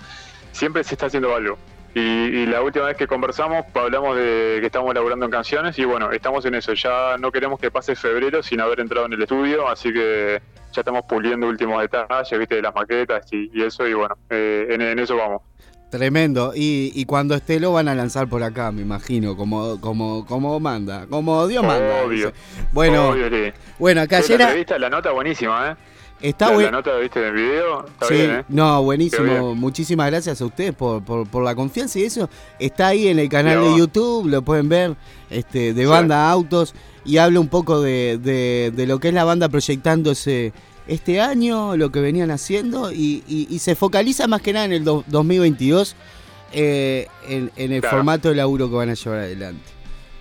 siempre se está haciendo algo. Y, y la última vez que conversamos hablamos de que estamos elaborando en canciones y bueno estamos en eso. Ya no queremos que pase febrero sin haber entrado en el estudio así que ya estamos puliendo últimos detalles viste de las maquetas y, eso y bueno eh, en, en eso vamos Tremendo. Y, y cuando esté lo van a lanzar por acá, me imagino, como, como, como manda, como Dios manda. Obvio. Bueno, Obvio, sí. bueno, acá Sí, ayer la era- entrevista, la nota buenísima, ¿eh? Está la, la nota, viste, del video, está sí, bien, ¿eh? no, buenísimo. bien. Muchísimas gracias a ustedes por, por, por la confianza y eso. Está ahí en el canal de. YouTube, lo pueden ver, este, de Sí. banda Autos, y habla un poco de, de, de lo que es la banda proyectándose este año, lo que venían haciendo, y, y- y se focaliza más que nada en el do- 2022, eh, en, en el Claro. formato de laburo que van a llevar adelante.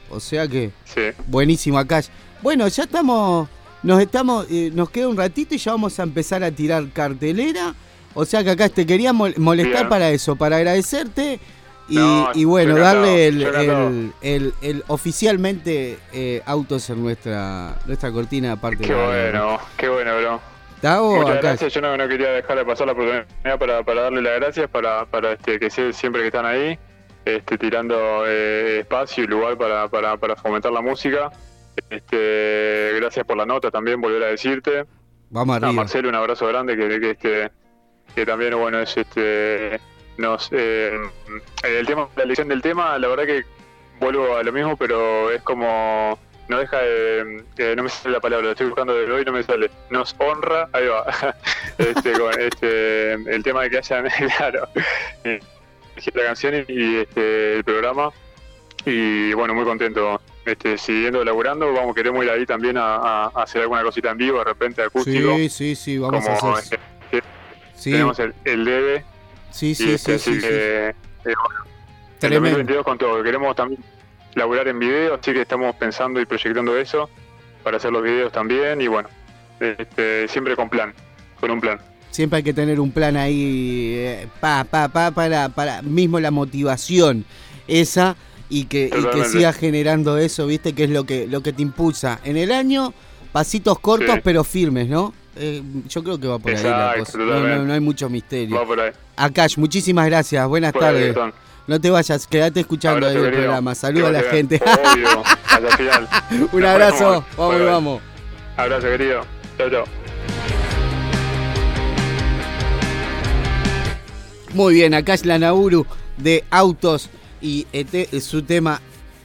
O sea que, Sí. buenísimo acá. Bueno, ya estamos nos estamos, eh, nos queda un ratito y ya vamos a empezar a tirar cartelera. O sea que acá te quería mol- molestar Bien. para eso, para agradecerte y, No, y bueno, darle el, el- el- el oficialmente eh, autos en nuestra nuestra cortina aparte Qué de bueno, qué bueno, bro. ¿Está o Muchas acá? gracias, yo no, no quería dejar de pasar la oportunidad para, para darle las gracias, para, para este, que siempre que están ahí, este, tirando eh, espacio y lugar para, para, para fomentar la música. Este, gracias por la nota también, volver a decirte. Vamos No, arriba. Marcelo, un abrazo grande que, que, este, que también bueno es este nos eh, el tema la elección del tema la verdad que vuelvo a lo mismo pero es como no deja de eh, no me sale la palabra lo estoy buscando desde hoy no me sale. Nos honra ahí va. Este, con este el tema de que hayan claro. La canción y, este el programa. Y bueno muy contento. Este siguiendo laburando vamos queremos ir ahí también a, a- a hacer alguna cosita en vivo de repente acústico. Sí, sí, sí, vamos a como hacer. este, Sí. tenemos el, el debe. Sí, y sí, este, sí, sí, que, eh, bueno, en Tremendo. 2022 con todo queremos también laburar en video así que estamos pensando y proyectando eso para hacer los videos también y bueno este, siempre con plan con un plan Siempre hay que tener un plan ahí, eh, pa, pa, pa, para, para mismo la motivación esa y que, y que siga generando eso, viste, que es lo que, lo que te impulsa. En el año, pasitos cortos Sí. pero firmes, ¿no? Eh, yo creo que va por ahí la cosa. No, no- no hay mucho misterio. va por ahí Akash, muchísimas gracias, buenas Por ahí, tardes. Gastón. No te vayas, quédate escuchando el querido. programa. Saluda a la gente. bien. Obvio, hasta el final. Un Nos abrazo, vamos y vamos. abrazo querido chao chao Muy bien, acá es la Nauru de autos y este, su tema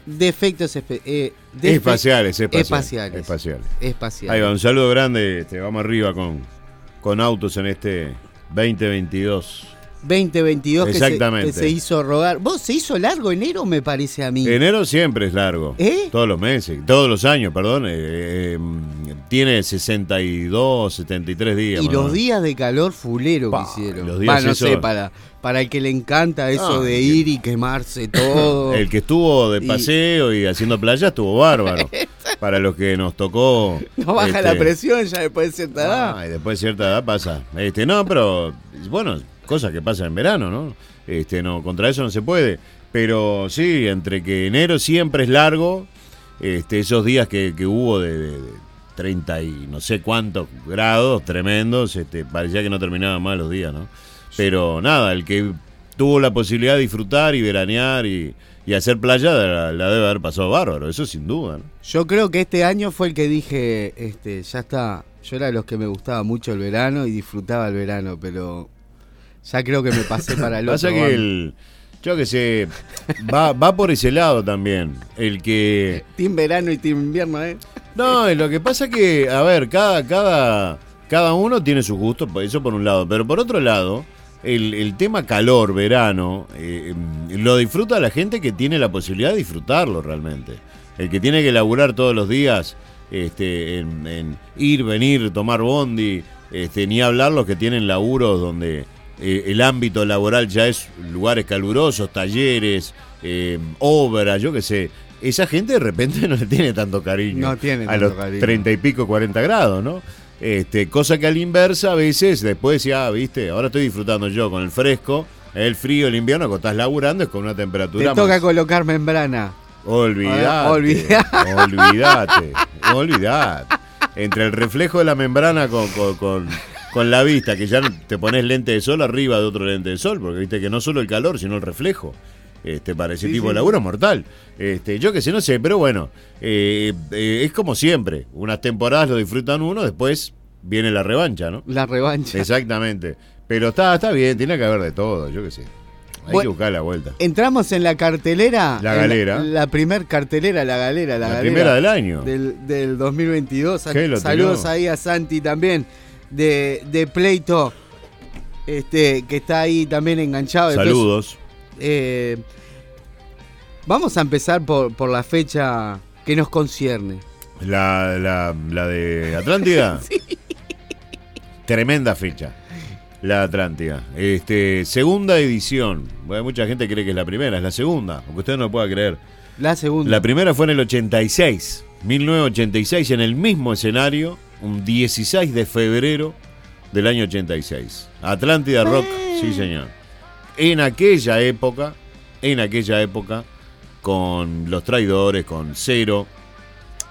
defectos espe- eh, defe- Espaciales, espaciales. espaciales. Espaciales. Espaciales. Ahí va, un saludo grande. Este, vamos arriba con, con autos en este 2022. 2022 que se, Exactamente. que se hizo rogar. ¿Vos se hizo largo enero, me parece a mí? Enero siempre es largo. ¿Eh? Todos los meses, todos los años, perdón. eh, eh, tiene 62, 73 días. y los días de calor fulero Pa, que hicieron. los días Va, no esos- sé, para, para el que le encanta eso Ah, de que- ir y quemarse todo. El que estuvo de Y- paseo y haciendo playa estuvo bárbaro. Para los que nos tocó. no baja este, la presión ya después de cierta edad. Ah, y después de cierta edad pasa. Este, no, pero bueno, cosas que pasan en verano, ¿no? Este, no, contra eso no se puede. Pero sí, entre que enero siempre es largo, este, esos días que, que hubo de, de- de 30 y no sé cuántos grados tremendos, este, parecía que no terminaban más los días, ¿no? Pero nada, el que tuvo la posibilidad de disfrutar y veranear y, y hacer playa, la, debe haber pasado bárbaro, eso sin duda. Yo creo que este año fue el que dije, este, ya está. Yo era de los que me gustaba mucho el verano y disfrutaba el verano, pero ya creo que me pasé para el otro. Pasa que el. Yo que sé, va, va por ese lado también. El que. Team verano y team invierno, ¿eh? No, lo que pasa que, a ver, cada, cada, cada uno tiene sus gustos, eso por un lado. Pero por otro lado, el, el tema calor, verano, eh, em, lo disfruta la gente que tiene la posibilidad de disfrutarlo realmente. El que tiene que laburar todos los días, este, en, en ir, venir, tomar bondi, este, ni hablar los que tienen laburos donde eh, el ámbito laboral ya es lugares calurosos, talleres, eh, obras, yo qué sé. Esa gente de repente no le tiene tanto cariño No tiene a tanto los cariño. 30 y pico, 40 grados, ¿no? Este, cosa que a la inversa a veces después ya, viste, ahora estoy disfrutando yo con el fresco, el frío, el invierno, cuando estás laburando es con una Te temperatura toca más- colocar membrana. Olvídate. Ah, olvidate. Olvídate. Olvídate. Entre el reflejo de la membrana con, con, con- con la vista, que ya te pones lente de sol arriba de otro lente de sol, porque viste que no solo el calor, sino el reflejo. Este, para ese Sí, tipo sí. de laburo es mortal. Este, yo que sé, no sé, pero bueno, eh, eh, es como siempre. Unas temporadas lo disfrutan uno, después viene la revancha, ¿no? La revancha. Exactamente. Pero está, está bien, tiene que haber de todo, yo que sé. Hay Bueno, que buscar la vuelta. Entramos en la cartelera. La galera. La, primer cartelera, la galera. La, La galera primera del año. Del, del 2022. ¿Qué, lo Saludos ahí a Santi también. De, de Pleito. Este, que está ahí también enganchado. Saludos. eh, vamos a empezar por, por la fecha que nos concierne. La, la, la de Atlántida. Tremenda fecha. La Atlántida. Este, segunda edición. Bueno, mucha gente cree que es la primera, es la segunda, aunque usted no lo pueda creer. La segunda. La primera fue en el 86, 1986, en el mismo escenario, un 16 de febrero del año 86. Atlántida Rock, sí señor. En aquella época, en aquella época, con Los Traidores, con Cero,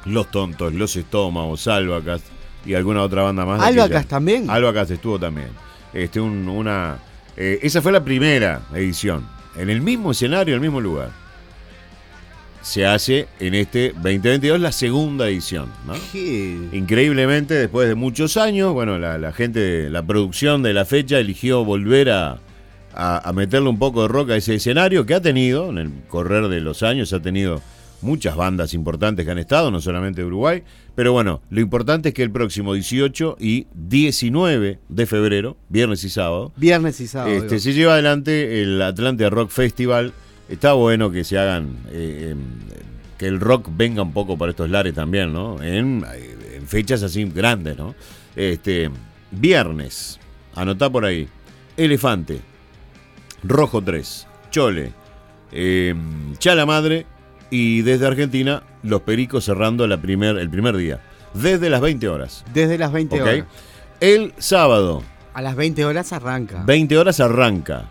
Los Tontos, Los Estómagos, Albacas y alguna otra banda más. ¿Albacas aquella- también? Albacas estuvo también. Este, un- una, eh, esa fue la primera edición. En el mismo escenario, en el mismo lugar. Se hace en este 2022 la segunda edición. ¿no? Increíblemente, después de muchos años, bueno, la, la gente, de la producción de la fecha eligió volver a, a- a meterle un poco de rock a ese escenario que ha tenido, en el correr de los años, ha tenido muchas bandas importantes que han estado, no solamente de Uruguay. Pero bueno, lo importante es que el próximo 18 y 19 de febrero, viernes y sábado, Viernes y sábado. este, digo. se lleva adelante el Atlantia Rock Festival. Está bueno que se hagan, eh, em, que el rock venga un poco para estos lares también, ¿no? En, eh, en fechas así grandes, ¿no? Este, viernes, anotá por ahí, Elefante, Rojo 3, Chole, em, Chala Madre y desde Argentina, Los Pericos cerrando la primer, el primer día, desde las 20 horas. Desde las 20 ¿ok? horas. El sábado, A las 20 horas arranca. 20 horas arranca.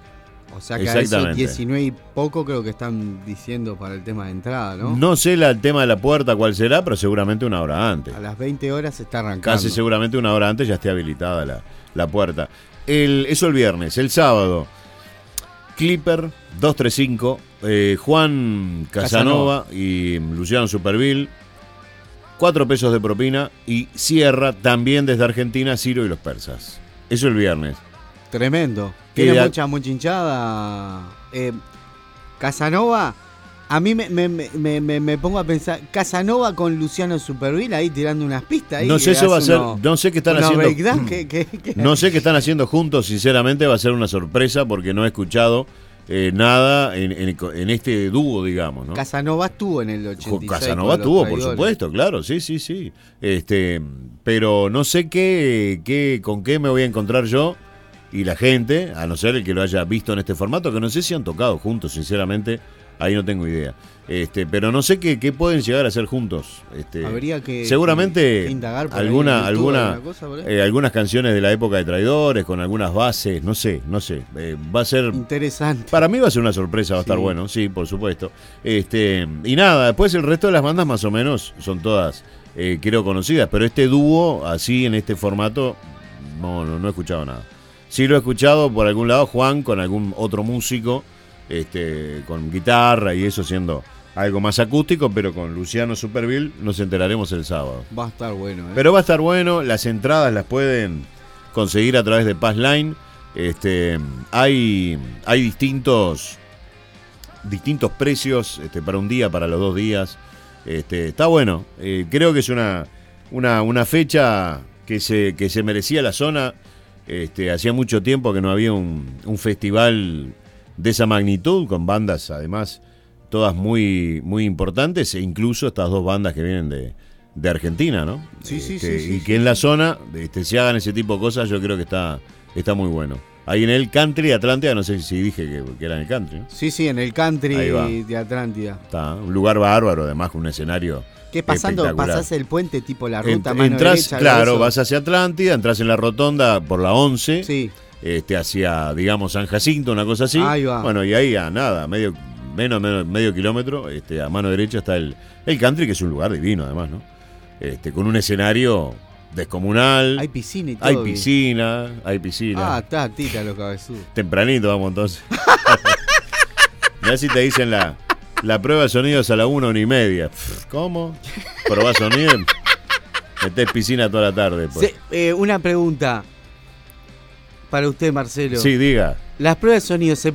O sea que a esos Exactamente. 19 y poco creo que están diciendo para el tema de entrada, ¿no? ¿no? sé la- el tema de la puerta cuál será, pero seguramente una hora antes. A las 20 horas está arrancando. Casi seguramente una hora antes ya esté habilitada la, la puerta. El, eso el viernes. El sábado, Clipper 235, eh, Juan Casanova, y Luciano Superville, 4 pesos de propina y cierra también desde Argentina Ciro y los persas. Eso el viernes. Tremendo. Tiene mucha, mucha hinchada. Eh, Casanova, a mí me, me- me- me- pongo a pensar, Casanova con Luciano Superville ahí tirando unas pistas. Ahí No sé, eso va a ser. No sé qué están haciendo. breakdance que- que- que- No sé qué están haciendo juntos, sinceramente va a ser una sorpresa porque no he escuchado eh, nada en, en- en este dúo, digamos, ¿no? Casanova estuvo en el 86. Casanova con los tuvo, por supuesto, claro, sí, sí, sí. Este, pero no sé qué, qué, con qué me voy a encontrar yo y la gente, a no ser el que lo haya visto en este formato, que no sé si han tocado juntos, sinceramente, ahí no tengo idea. Este, pero no sé qué, qué pueden llegar a hacer juntos. Este, Habría que- seguramente que indagar por ahí alguna, YouTube, alguna, alguna cosa ahí. eh, algunas canciones de la época de Traidores con algunas bases, no sé, no sé. Eh, va a ser interesante. Para mí va a ser una sorpresa, va a estar bueno, sí, por supuesto. Este y nada, después el resto de las bandas más o menos son todas eh, creo conocidas, pero este dúo así en este formato no, no, no he escuchado nada. Sí lo he escuchado por algún lado Juan con algún otro músico, este, con guitarra y eso siendo algo más acústico, pero con Luciano Superville nos enteraremos el sábado. Va a estar bueno, ¿eh? Pero va a estar bueno, las entradas las pueden conseguir a través de Passline. Este, hay, hay distintos, distintos precios este, para un día, para los dos días. Este, está bueno. Eh, creo que es una, una, una fecha que se, que se merecía la zona. Este, hacía mucho tiempo que no había un, un festival de esa magnitud, con bandas además todas muy, muy importantes, e incluso estas dos bandas que vienen de, de Argentina, ¿no? Sí, sí, Este, sí, sí, Y sí, que en la zona este, se hagan ese tipo de cosas, yo creo que está, está muy bueno. Ahí en el country Atlántida, no sé si dije que, que era en el country. ¿no? Sí, sí, en el country de Atlántida. Está, un lugar bárbaro, además con un escenario. ¿Qué pasando? Pasás el puente tipo la ruta mano entras, derecha, claro, vas hacia Atlántida, entras en la rotonda por la 11, este, hacia, digamos, San Jacinto, una cosa así. Ahí va. Bueno, y ahí a nada, medio, menos, menos medio kilómetro, este, a mano derecha está el, el country, que es un lugar divino, además, ¿no? Este, con un escenario descomunal. Hay piscina y todo. Hay bien. piscina, hay piscina. Ah, está, tita los cabezudos. Tempranito vamos entonces. Mirá si te dicen la, la prueba de sonidos a la una, una y media. ¿Cómo? Probás sonido. Metés piscina toda la tarde. Pues. Se- eh, una pregunta para usted, Marcelo. Sí, diga. ¿Las pruebas de sonido se-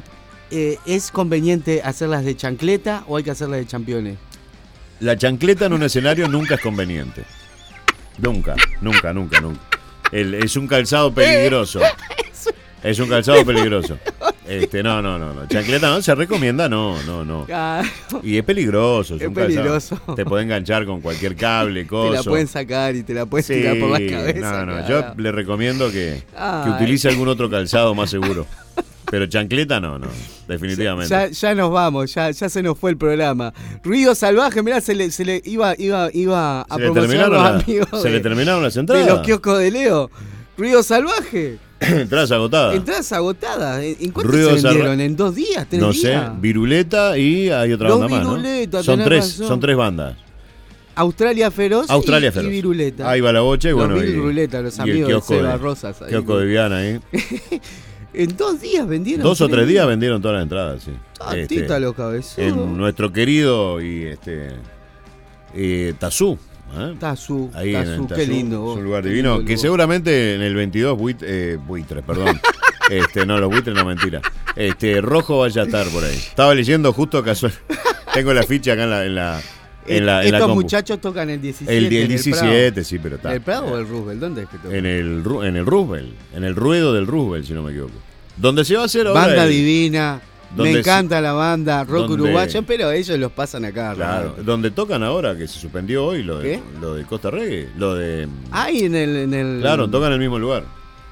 eh, es conveniente hacerlas de chancleta o hay que hacerlas de championes? La chancleta en un escenario nunca es conveniente. Nunca, nunca, nunca, nunca. El- es un calzado peligroso. Es un calzado peligroso. Este, no, no, no, no. Chancleta no se recomienda, no, no, no. Claro. Y es peligroso, es, Es un calzado. peligroso. Te puede enganchar con cualquier cable, cosa. Te la pueden sacar y te la puedes Sí, tirar por la cabeza. No, no, claro. yo le recomiendo que, que utilice algún otro calzado más seguro. Pero chancleta no, no, definitivamente. Ya, ya nos vamos, ya, ya se nos fue el programa. Ruido salvaje, mirá, se le, se le iba, iba, iba a Se promocionar los la- amigos. se le de- terminaron las De entradas. los kioscos de Leo. Ruido salvaje. Entradas agotadas. Entradas agotadas. ¿En cuánto Ruido se vendieron? ¿En dos días? ¿Tres No sé, días? Viruleta y hay otra Los banda más, ¿no? Son tres, razón. son tres bandas. Australia Feroz y- Australia y, Feroz. Viruleta. Ahí va la bocha y Los bueno. y- Viruleta, los y el amigos de Seba Rosas ahí. Kiosco de Viana ahí. En dos días vendieron. Dos o tres días vendieron todas las entradas, sí. Tatita los cabezudos. En nuestro querido y este eh, Tazú. ¿Eh? Tazú, Ahí en Tazú, el qué lindo, Es un lugar divino. que lugar. seguramente en el 22 buit- eh, buitres, perdón. este, no, los buitres no mentira. Este, rojo vaya a estar por ahí. Estaba leyendo justo casual. Tengo la ficha acá en la, en la, en la, en la Estos muchachos tocan el 17. El, el en 17, Prado. sí, pero está. ¿El Prado o el Roosevelt? ¿Dónde es que tocan? En el, en el Roosevelt, en el ruedo del Roosevelt, si no me equivoco. Donde se va a hacer ahora. Banda el- divina. Me encanta la banda rock donde- uruguayo, pero ellos los pasan acá. Claro, donde tocan ahora, que se suspendió hoy, lo de, ¿Qué? lo de Costa Reggae, lo de... Ahí en el, en el. Claro, tocan en el mismo lugar,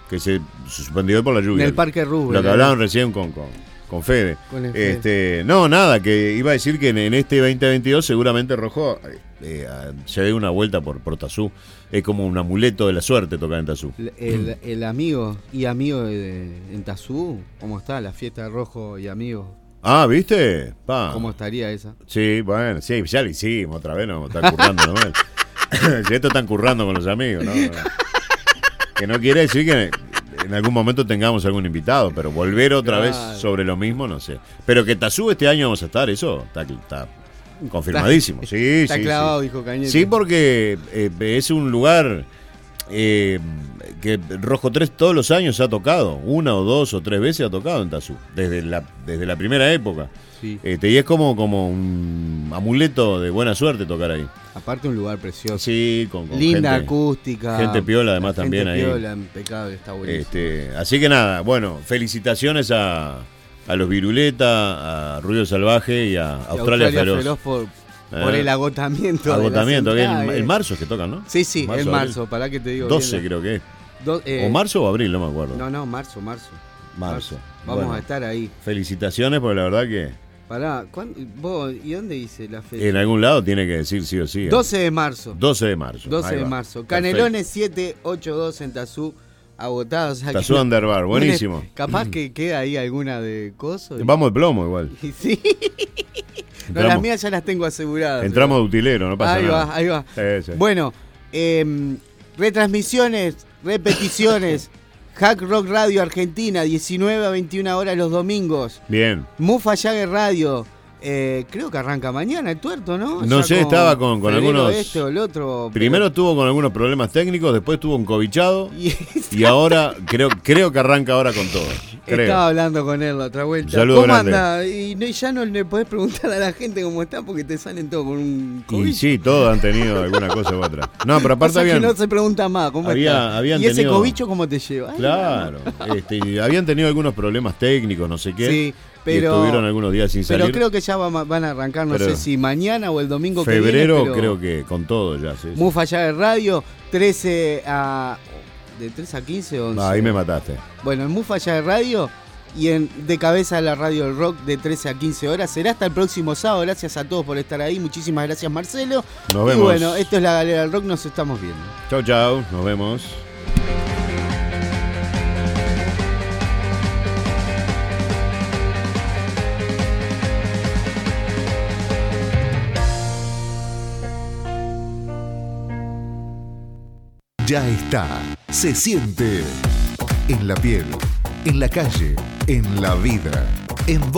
que se suspendió hoy por la lluvia. En el Parque Roosevelt, Lo que hablaban recién con, con, con Fede. Con. Este, no, nada, que iba a decir que en, en este 2022 seguramente Rojo eh, ah, se dé una vuelta por, por Tazú. Es como un amuleto de la suerte tocar en Tazú. El, amigo y amigo de, en Tazú, ¿cómo está? La fiesta de rojo y amigos. Ah, ¿viste? Pa. ¿Cómo estaría esa? Sí, bueno, sí, ya lo hicimos otra vez, no, está currando nomás. si esto están currando con los amigos, ¿no? Que no quiere decir que en algún momento tengamos algún invitado, pero volver otra vez sobre lo mismo, no sé. Pero que Tazú este año vamos a estar, eso está, está confirmadísimo. Sí, Está sí, clavado, sí. dijo Cañete. Sí, porque eh, es un lugar eh, que Rojo 3 todos los años ha tocado, una o dos o tres veces ha tocado en Tazú, desde la, desde la primera época. Sí. Este, y es como, como un amuleto de buena suerte tocar ahí. Aparte un lugar precioso. Sí, con, con Linda gente- acústica. Gente piola además Gente también ahí. piola, impecable, está buenísimo. Este, así que nada, bueno, felicitaciones a, a los Viruleta, a Ruido Salvaje y a Y Australia, Feroz. por, Eh, por el agotamiento. de Agotamiento, que entradas, en, eh. en marzo es que tocan, ¿no? Sí, sí, Marzo, en abril. marzo, para que te digo. 12 bien. creo que es. Do- eh, o marzo o abril, no me acuerdo. No, no, marzo, marzo. Marzo. Vamos Bueno, a estar ahí. Felicitaciones, porque la verdad que Pará, ¿cuándo- vos, ¿y dónde dice la fecha? en algún lado tiene que decir sí o sí. ¿eh? 12 de marzo. 12 de marzo. 12 ahí de marzo. Perfecto. Canelones 782 en Tazú, agotados. o sea Underbar, buenísimo. Capaz que queda ahí alguna de coso. y- Vamos de plomo igual. sí. No, las mías ya las tengo aseguradas. Entramos de utilero, no pasa ahí nada. va, ahí va. Sí, sí. Bueno, em, retransmisiones, repeticiones. Hack Rock Radio Argentina, 19 a 21 horas los domingos. Bien. Mufa Jagger Radio. Eh, creo que arranca mañana el tuerto, ¿no? No Ya sé, estaba con- algunos- Este o el otro. Primero estuvo con algunos problemas técnicos, después tuvo un cobichado y, ahora creo, creo que arranca ahora con todo. Creo. Estaba hablando con él la otra vuelta. Saludo ¿Cómo grande. anda? Y no- ya no le podés preguntar a la gente cómo está porque te salen todos con un Y COVID. sí, todos han tenido alguna cosa u otra. No, pero aparte Pasa que habían. no se pregunta más, ¿cómo había- está? habían ¿Y ese cobicho cómo te lleva? Ay, Claro, este, y habían tenido algunos problemas técnicos, no sé qué. Sí, y pero- estuvieron algunos días sin Pero salir. creo que ya va- van a arrancar, no Pero- sé si mañana o el domingo que Febrero viene. pero creo que con todo ya, sí. Mufa ya de radio, 13 a. ¿De 3 a 15 o 11? Ah, ahí me mataste. Bueno, en Mufa ya de radio y en De Cabeza a la Radio del Rock de 13 a 15 horas. Será hasta el próximo sábado. Gracias a todos por estar ahí. Muchísimas gracias, Marcelo. Nos Y vemos. bueno, esto es la Galera del Rock. Nos estamos viendo. Chau, chau, nos vemos. Ya está, se siente en la piel, en la calle, en la vida, en voz.